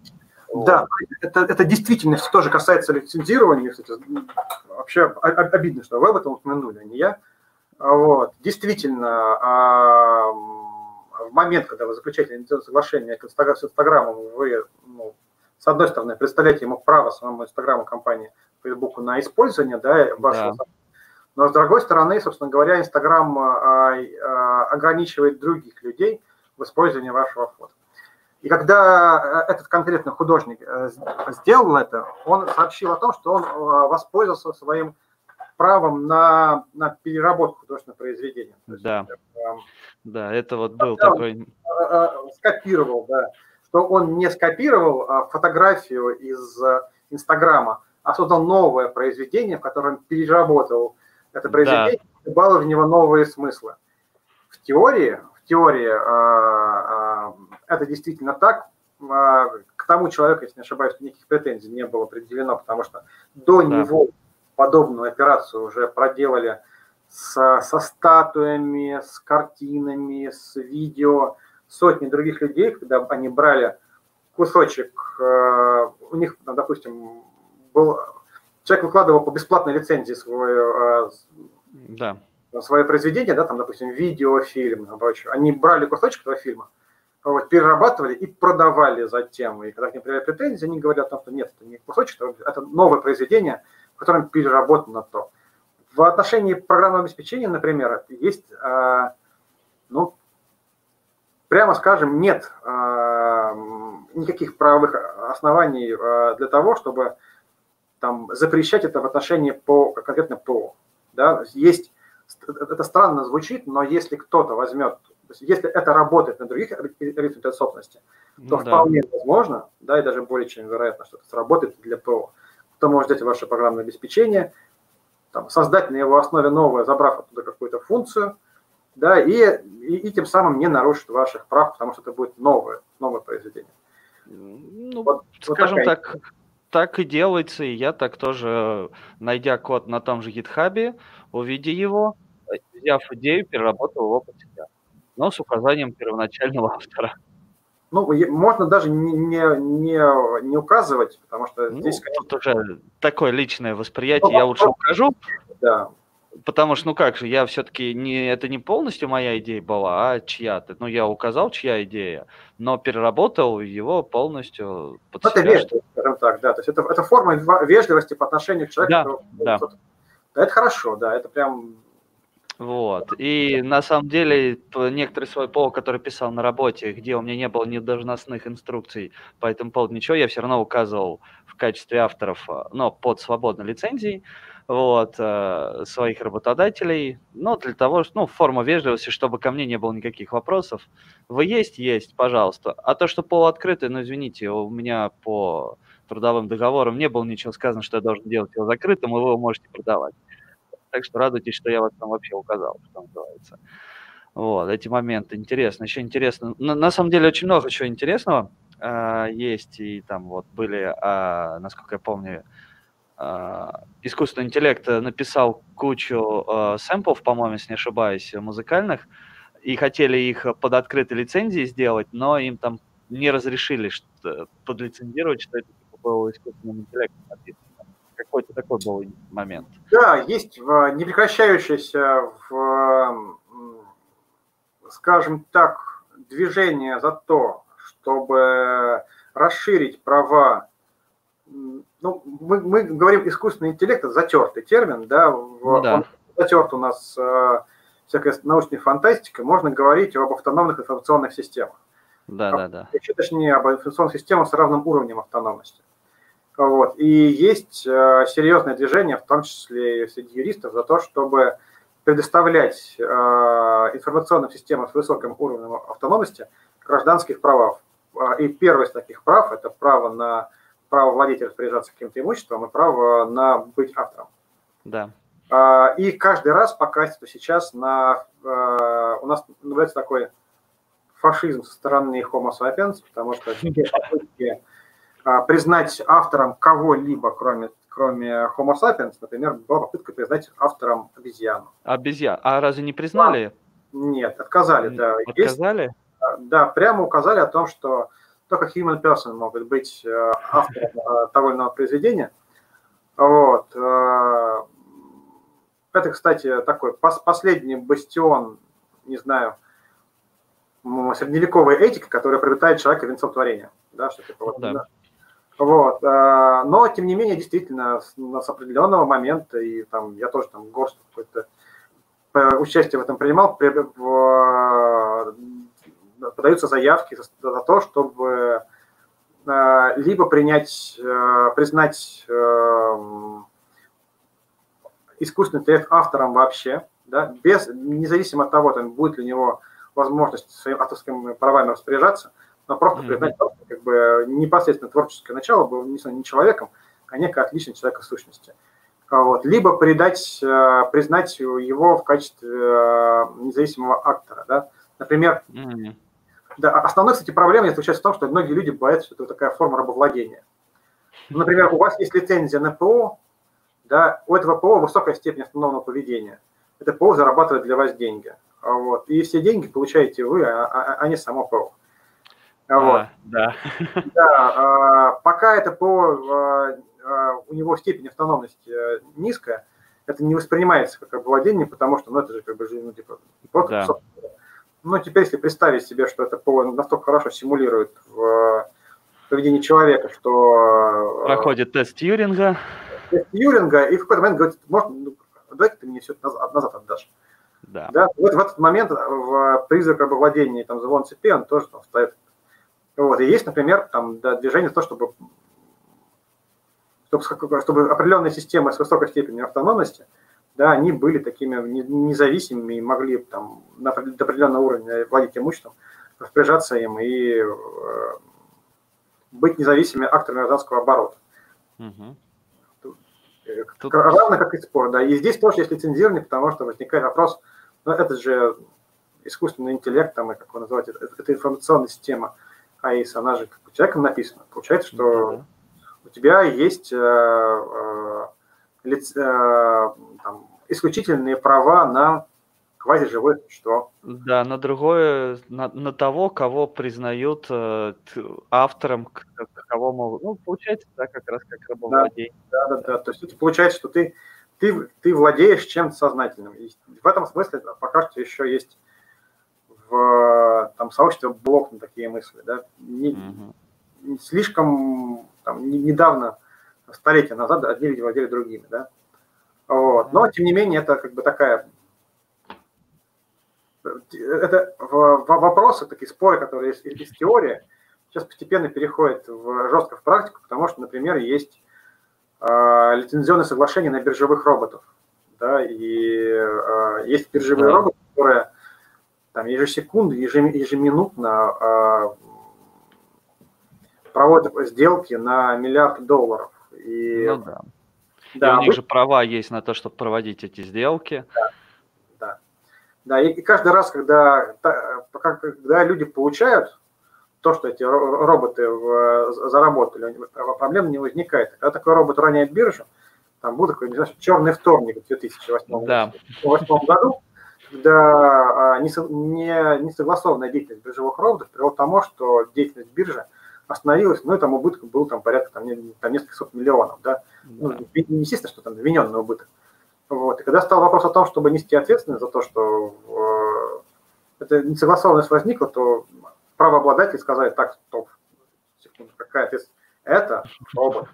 Да, это, это действительно все тоже касается лицензирования. Кстати, вообще обидно, что вы об этом упомянули, а не я. Вот. Действительно, а, в момент, когда вы заключаете соглашение с Инстаграмом, вы, ну, с одной стороны, представляете ему право самому Инстаграму компании Фейсбуку на использование да, вашего да. Но с другой стороны, собственно говоря, Инстаграм а, а, ограничивает других людей в использовании вашего фото. И когда э, этот конкретный художник э, сделал это, он сообщил о том, что он э, воспользовался своим правом на, на переработку художественного произведения. Да, есть, да, это вот был такой... Скопировал, да, что он не скопировал а, фотографию из Инстаграма, а создал новое произведение, в котором переработал это произведение, да. добавил в него новые смыслы. В теории, в теории это действительно так. А, к тому человеку, если не ошибаюсь, никаких претензий не было предъявлено, потому что до да. него подобную операцию уже проделали с, со статуями, с картинами, с видео сотни других людей, когда они брали кусочек, э, у них, ну, допустим, был человек выкладывал по бесплатной лицензии свое, э, да. свое произведение, да, там, допустим, видео, фильм, они брали кусочек этого фильма, перерабатывали и продавали затем. И когда к ним приезжают претензии, они говорят о том, что нет, это не кусочек, это новое произведение, в котором переработано то. В отношении программного обеспечения, например, есть, э, ну, прямо скажем, нет э, никаких правовых оснований э, для того, чтобы там, запрещать это в отношении по конкретно ПО. Да? Есть, это странно звучит, но если кто-то возьмет то есть, если это работает на других объектах собственности, то ну, вполне да. возможно, да, и даже более чем вероятно, что это сработает для ПО. Кто может взять ваше программное обеспечение, там, создать на его основе новое, забрав оттуда какую-то функцию, да, и, и, и тем самым не нарушит ваших прав, потому что это будет новое, новое произведение. Ну, вот, скажем вот так, так и делается, и я так тоже, найдя код на том же GitHub, увидя его, взяв идею, переработал его под себя но с указанием первоначального автора. Ну, можно даже не, не, не, не указывать, потому что ну, здесь... Тут уже такое личное восприятие, ну, я лучше укажу. Да. Потому что, ну как же, я все-таки не, это не полностью моя идея была, а чья-то. Ну, я указал, чья идея, но переработал его полностью под ну, себя. Это вежливость, скажем так, да. То есть это, это форма вежливости по отношению к человеку. Да, да. да. Это хорошо, да, это прям вот. И на самом деле некоторый свой пол, который писал на работе, где у меня не было ни должностных инструкций по этому поводу, ничего, я все равно указывал в качестве авторов, э, но под свободной лицензией, вот, э, своих работодателей, но для того, ну, форма вежливости, чтобы ко мне не было никаких вопросов. Вы есть? Есть, пожалуйста. А то, что пол открытый, ну, извините, у меня по трудовым договорам не было ничего сказано, что я должен делать его закрытым, и вы его можете продавать. Так что радуйтесь, что я вас там вообще указал, что называется. Вот, эти моменты интересно. Еще интересно. На, на самом деле очень много чего интересного э, есть. И там вот были, э, насколько я помню, э, искусственный интеллект написал кучу э, сэмплов, по-моему, если не ошибаюсь, музыкальных, и хотели их под открытой лицензией сделать, но им там не разрешили что, подлицензировать, что это типа, было искусственным интеллектом написано какой-то такой был момент. Да, есть непрекращающееся, в, скажем так, движение за то, чтобы расширить права. Ну, мы, мы говорим искусственный интеллект, это затертый термин, да, ну, да. он затерт у нас э, всякая научная фантастика, можно говорить об автономных информационных системах. Да, а, да, да. Еще точнее об информационных системах с равным уровнем автономности. Вот. И есть э, серьезное движение, в том числе среди юристов, за то, чтобы предоставлять э, информационным системам с высоким уровнем автономности гражданских правов. И первое из таких прав – это право на право владеть и распоряжаться каким-то имуществом и право на быть автором. Да. И каждый раз по качеству сейчас на, у нас наблюдается такой фашизм со стороны Homo sapiens, потому что все попытки признать автором кого-либо, кроме, кроме Homo sapiens, например, была попытка признать автором обезьяну. Обезьян. А разве не признали? Нет, отказали, да. Отказали? Есть, да, прямо указали о том, что только human person могут быть э, автором э, того или иного произведения. Вот. Э, это, кстати, такой последний бастион, не знаю, средневековой этики, которая приобретает человека венцом творения. Да, что типа, вот, да. Вот. Но, тем не менее, действительно, с, определенного момента, и там я тоже там горсть какой-то участие в этом принимал, в, подаются заявки за то, чтобы либо принять, признать искусственный интеллект автором вообще, да, без, независимо от того, там, будет ли у него возможность своими авторскими правами распоряжаться, но просто mm-hmm. признать как бы непосредственно творческое начало было не, не человеком, а некой отличной человека сущности. Вот. Либо придать, э, признать его в качестве э, независимого актора. Да? Например, mm-hmm. да, основная, кстати, проблема заключается в том, что многие люди боятся, что это такая форма рабовладения. Например, у вас есть лицензия на ПО, да, у этого ПО высокая степень основного поведения. Это ПО зарабатывает для вас деньги. Вот. И все деньги получаете вы, а, а, а не само ПО. А, вот. да. да а, пока это ПО, а, у него степень автономности э, низкая, это не воспринимается как обладение, потому что, ну, это же как бы, ну, типа, да. Ну, теперь, если представить себе, что это ПО настолько хорошо симулирует в поведении человека, что... Э, Проходит тест Тьюринга. Тест Тьюринга, и в какой-то момент говорит, может, ну, давай ты мне все это назад, назад отдашь. Да. да? Вот в этот момент в призрак обладения там звон цепи, он тоже там ставит. Вот. И есть, например, там да, движение то, чтобы, чтобы, чтобы определенные системы с высокой степенью автономности, да, они были такими независимыми и могли там на до определенного уровня владеть имуществом, распоряжаться им и э, быть независимыми акторами гражданского оборота. Угу. Тут... Равно как и спор, да. И здесь тоже есть лицензирование, потому что возникает вопрос, ну, это же искусственный интеллект, там, как вы называете, это информационная система АИС, она же как бы человеком написана. Получается, что mm-hmm. у тебя есть э, э, лиц, э, там, исключительные права на квазиживое существо. Да, на другое, на, на того, кого признают э, автором, кого могут. Ну, получается, да, как раз как рабовладение. Да, да, да, да. То есть это получается, что ты, ты, ты владеешь чем-то сознательным. И в этом смысле пока что еще есть в там, сообществе блок на такие мысли. Да? Не, угу. не слишком там, не, недавно, столетия назад, одни люди владели другими. Да? Вот. Но, тем не менее, это как бы такая это вопросы, такие споры, которые есть из теории, сейчас постепенно переходят в, жестко в практику, потому что, например, есть э, лицензионные соглашения на биржевых роботов. Да, и э, есть биржевые да. роботы, которые там ежесекунду, ежеминутно э, проводят сделки на миллиард долларов. И, ну, да. Да, и у них вы... же права есть на то, чтобы проводить эти сделки. Да. Да, и, и каждый раз, когда, когда люди получают то, что эти роботы заработали, проблем не возникает. Когда такой робот роняет биржу, там будет такой, не знаю, черный вторник в 2008 да. году, когда а, несогласованная деятельность биржевых роботов привела к тому, что деятельность биржи остановилась, ну и там убыток был там порядка там, там несколько сот миллионов, да. Ну, да. Ну, естественно, что там вмененный убыток. Вот. И когда стал вопрос о том, чтобы нести ответственность за то, что э, эта несогласованность возникла, то правообладатель сказали, так, стоп, секунду, какая ответственность? Это робот.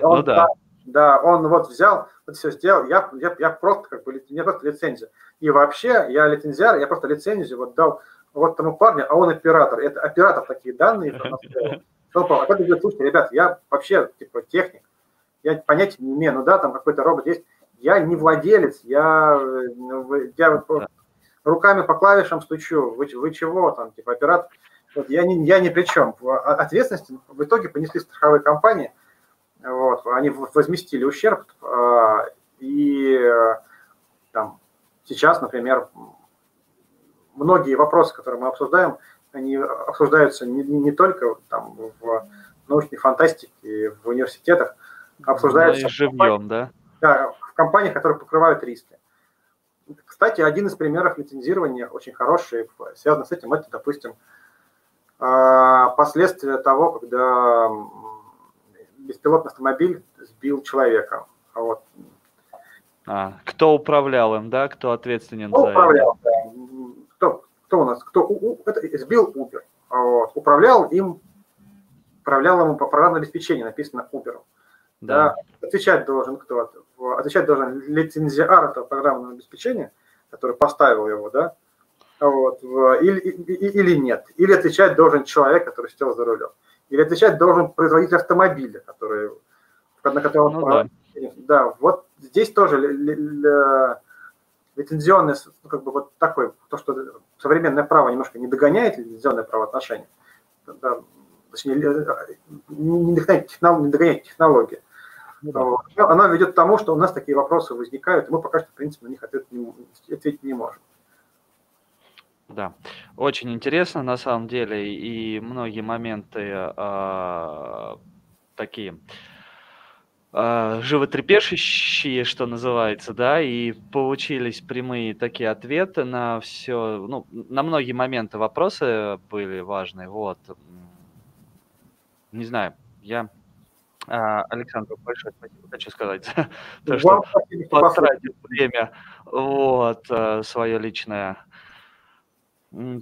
он, ну, да. Да, он вот взял, вот все сделал, я, я, я просто как бы, меня просто лицензия. И вообще, я лицензиар, я просто лицензию вот дал вот тому парню, а он оператор. Это оператор такие данные. А потом говорит, слушайте, ребят, я вообще типа техник, я понятия не имею, ну да, там какой-то робот есть, я не владелец, я, ну, я руками по клавишам стучу, вы, вы чего там, типа оператор. Вот, я, не, я ни при чем. Ответственность в итоге понесли страховые компании, вот, они возместили ущерб, а, и там сейчас, например, многие вопросы, которые мы обсуждаем, они обсуждаются не, не только там в научной фантастике, в университетах, обсуждаются... Ну, живьем, да? Да, в компаниях, которые покрывают риски. Кстати, один из примеров лицензирования очень хороший, связан с этим, это, допустим, а, последствия того, когда беспилотный автомобиль сбил человека. А вот. А, кто управлял им, да? Кто ответственен кто за управлял, это? Да. Кто, кто у нас? Кто, у, это сбил Uber. А вот. Управлял им, управлял ему по программному обеспечению, написано Uber. Да. да. Отвечать должен кто? Отвечать должен лицензиар этого программного обеспечения, который поставил его, да? вот, или, или нет. Или отвечать должен человек, который сидел за рулем. Или отвечать должен производитель автомобиля, который, на котором... Ну, да. да, вот здесь тоже лицензионное, ну, как бы вот такое, то, что современное право немножко не догоняет лицензионное правоотношение, да, точнее, не догоняет, технологии, не догоняет технологии. Ну, да. Оно ведет к тому, что у нас такие вопросы возникают, и мы пока что, в принципе, на них не, ответить не можем. Да, очень интересно на самом деле, и многие моменты а, такие а, животрепещущие, что называется, да, и получились прямые такие ответы на все, ну, на многие моменты вопросы были важные, вот. Не знаю, я а, Александру большое спасибо хочу сказать за то, что потратил время, вот, э, свое личное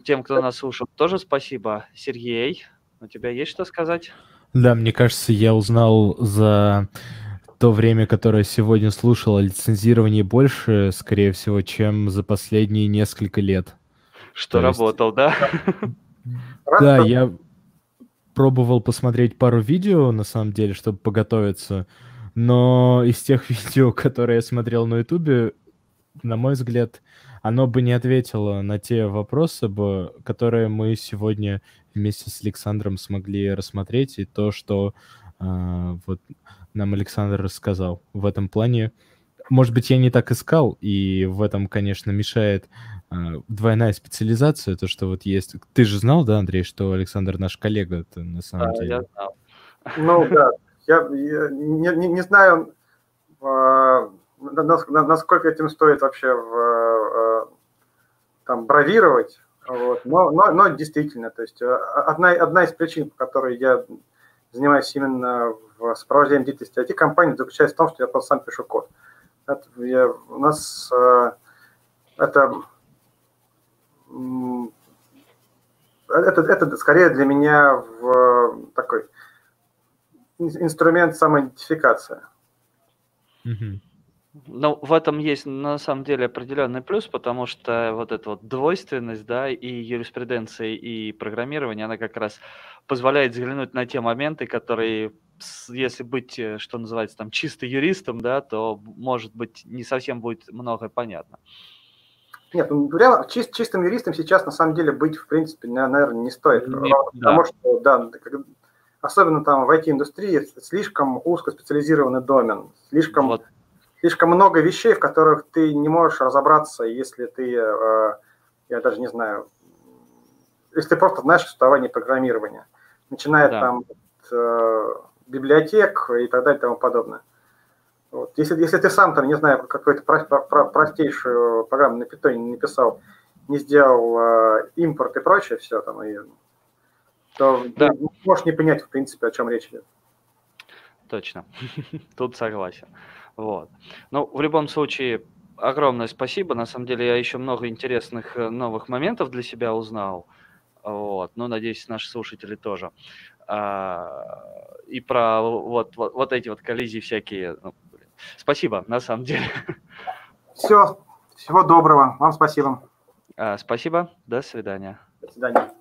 тем, кто нас слушал, тоже спасибо. Сергей, у тебя есть что сказать? Да, мне кажется, я узнал за то время, которое сегодня слушал, о лицензировании больше, скорее всего, чем за последние несколько лет. Что то работал, есть... да? Да, я пробовал посмотреть пару видео, на самом деле, чтобы поготовиться, но из тех видео, которые я смотрел на Ютубе, на мой взгляд, оно бы не ответило на те вопросы, бы, которые мы сегодня вместе с Александром смогли рассмотреть, и то, что э, вот нам Александр рассказал в этом плане. Может быть, я не так искал, и в этом, конечно, мешает э, двойная специализация, то, что вот есть... Ты же знал, да, Андрей, что Александр наш коллега это на самом да, деле? я знал. Ну, да. Я, я не, не, не знаю, э, насколько этим стоит вообще в там бравировать, вот. но, но, но действительно, то есть э, одна, одна из причин, по которой я занимаюсь именно в сопровождении деятельности IT-компании, заключается в том, что я просто сам пишу код. Это, я, у нас э, это, это, это скорее для меня в такой инструмент самоидентификации. Mm-hmm. Ну, в этом есть на самом деле определенный плюс, потому что вот эта вот двойственность, да, и юриспруденция, и программирование, она как раз позволяет взглянуть на те моменты, которые, если быть, э, что называется, там, чисто юристом, да, то, может быть, не совсем будет многое понятно. Нет, ну, реально, чист, чистым юристом сейчас на самом деле быть, в принципе, наверное, не стоит. Не, потому да. что, да, особенно там в IT-индустрии слишком узкоспециализированный домен, слишком вот слишком много вещей, в которых ты не можешь разобраться, если ты, э, я даже не знаю, если ты просто знаешь существование программирования, начиная да. там от э, библиотек и так далее и тому подобное. Вот. Если, если ты сам там, не знаю, какую-то про, про, простейшую программу на питоне не написал, не сделал э, импорт и прочее, все там, и, то да. можешь не понять, в принципе, о чем речь идет. Точно. Тут согласен. Вот. Ну, в любом случае, огромное спасибо. На самом деле, я еще много интересных э, новых моментов для себя узнал. Вот. Ну, надеюсь, наши слушатели тоже. А, и про вот, вот, вот эти вот коллизии всякие. Ну, блин. Спасибо, на самом деле. Все. Всего доброго. Вам спасибо. А, спасибо. До свидания. До свидания.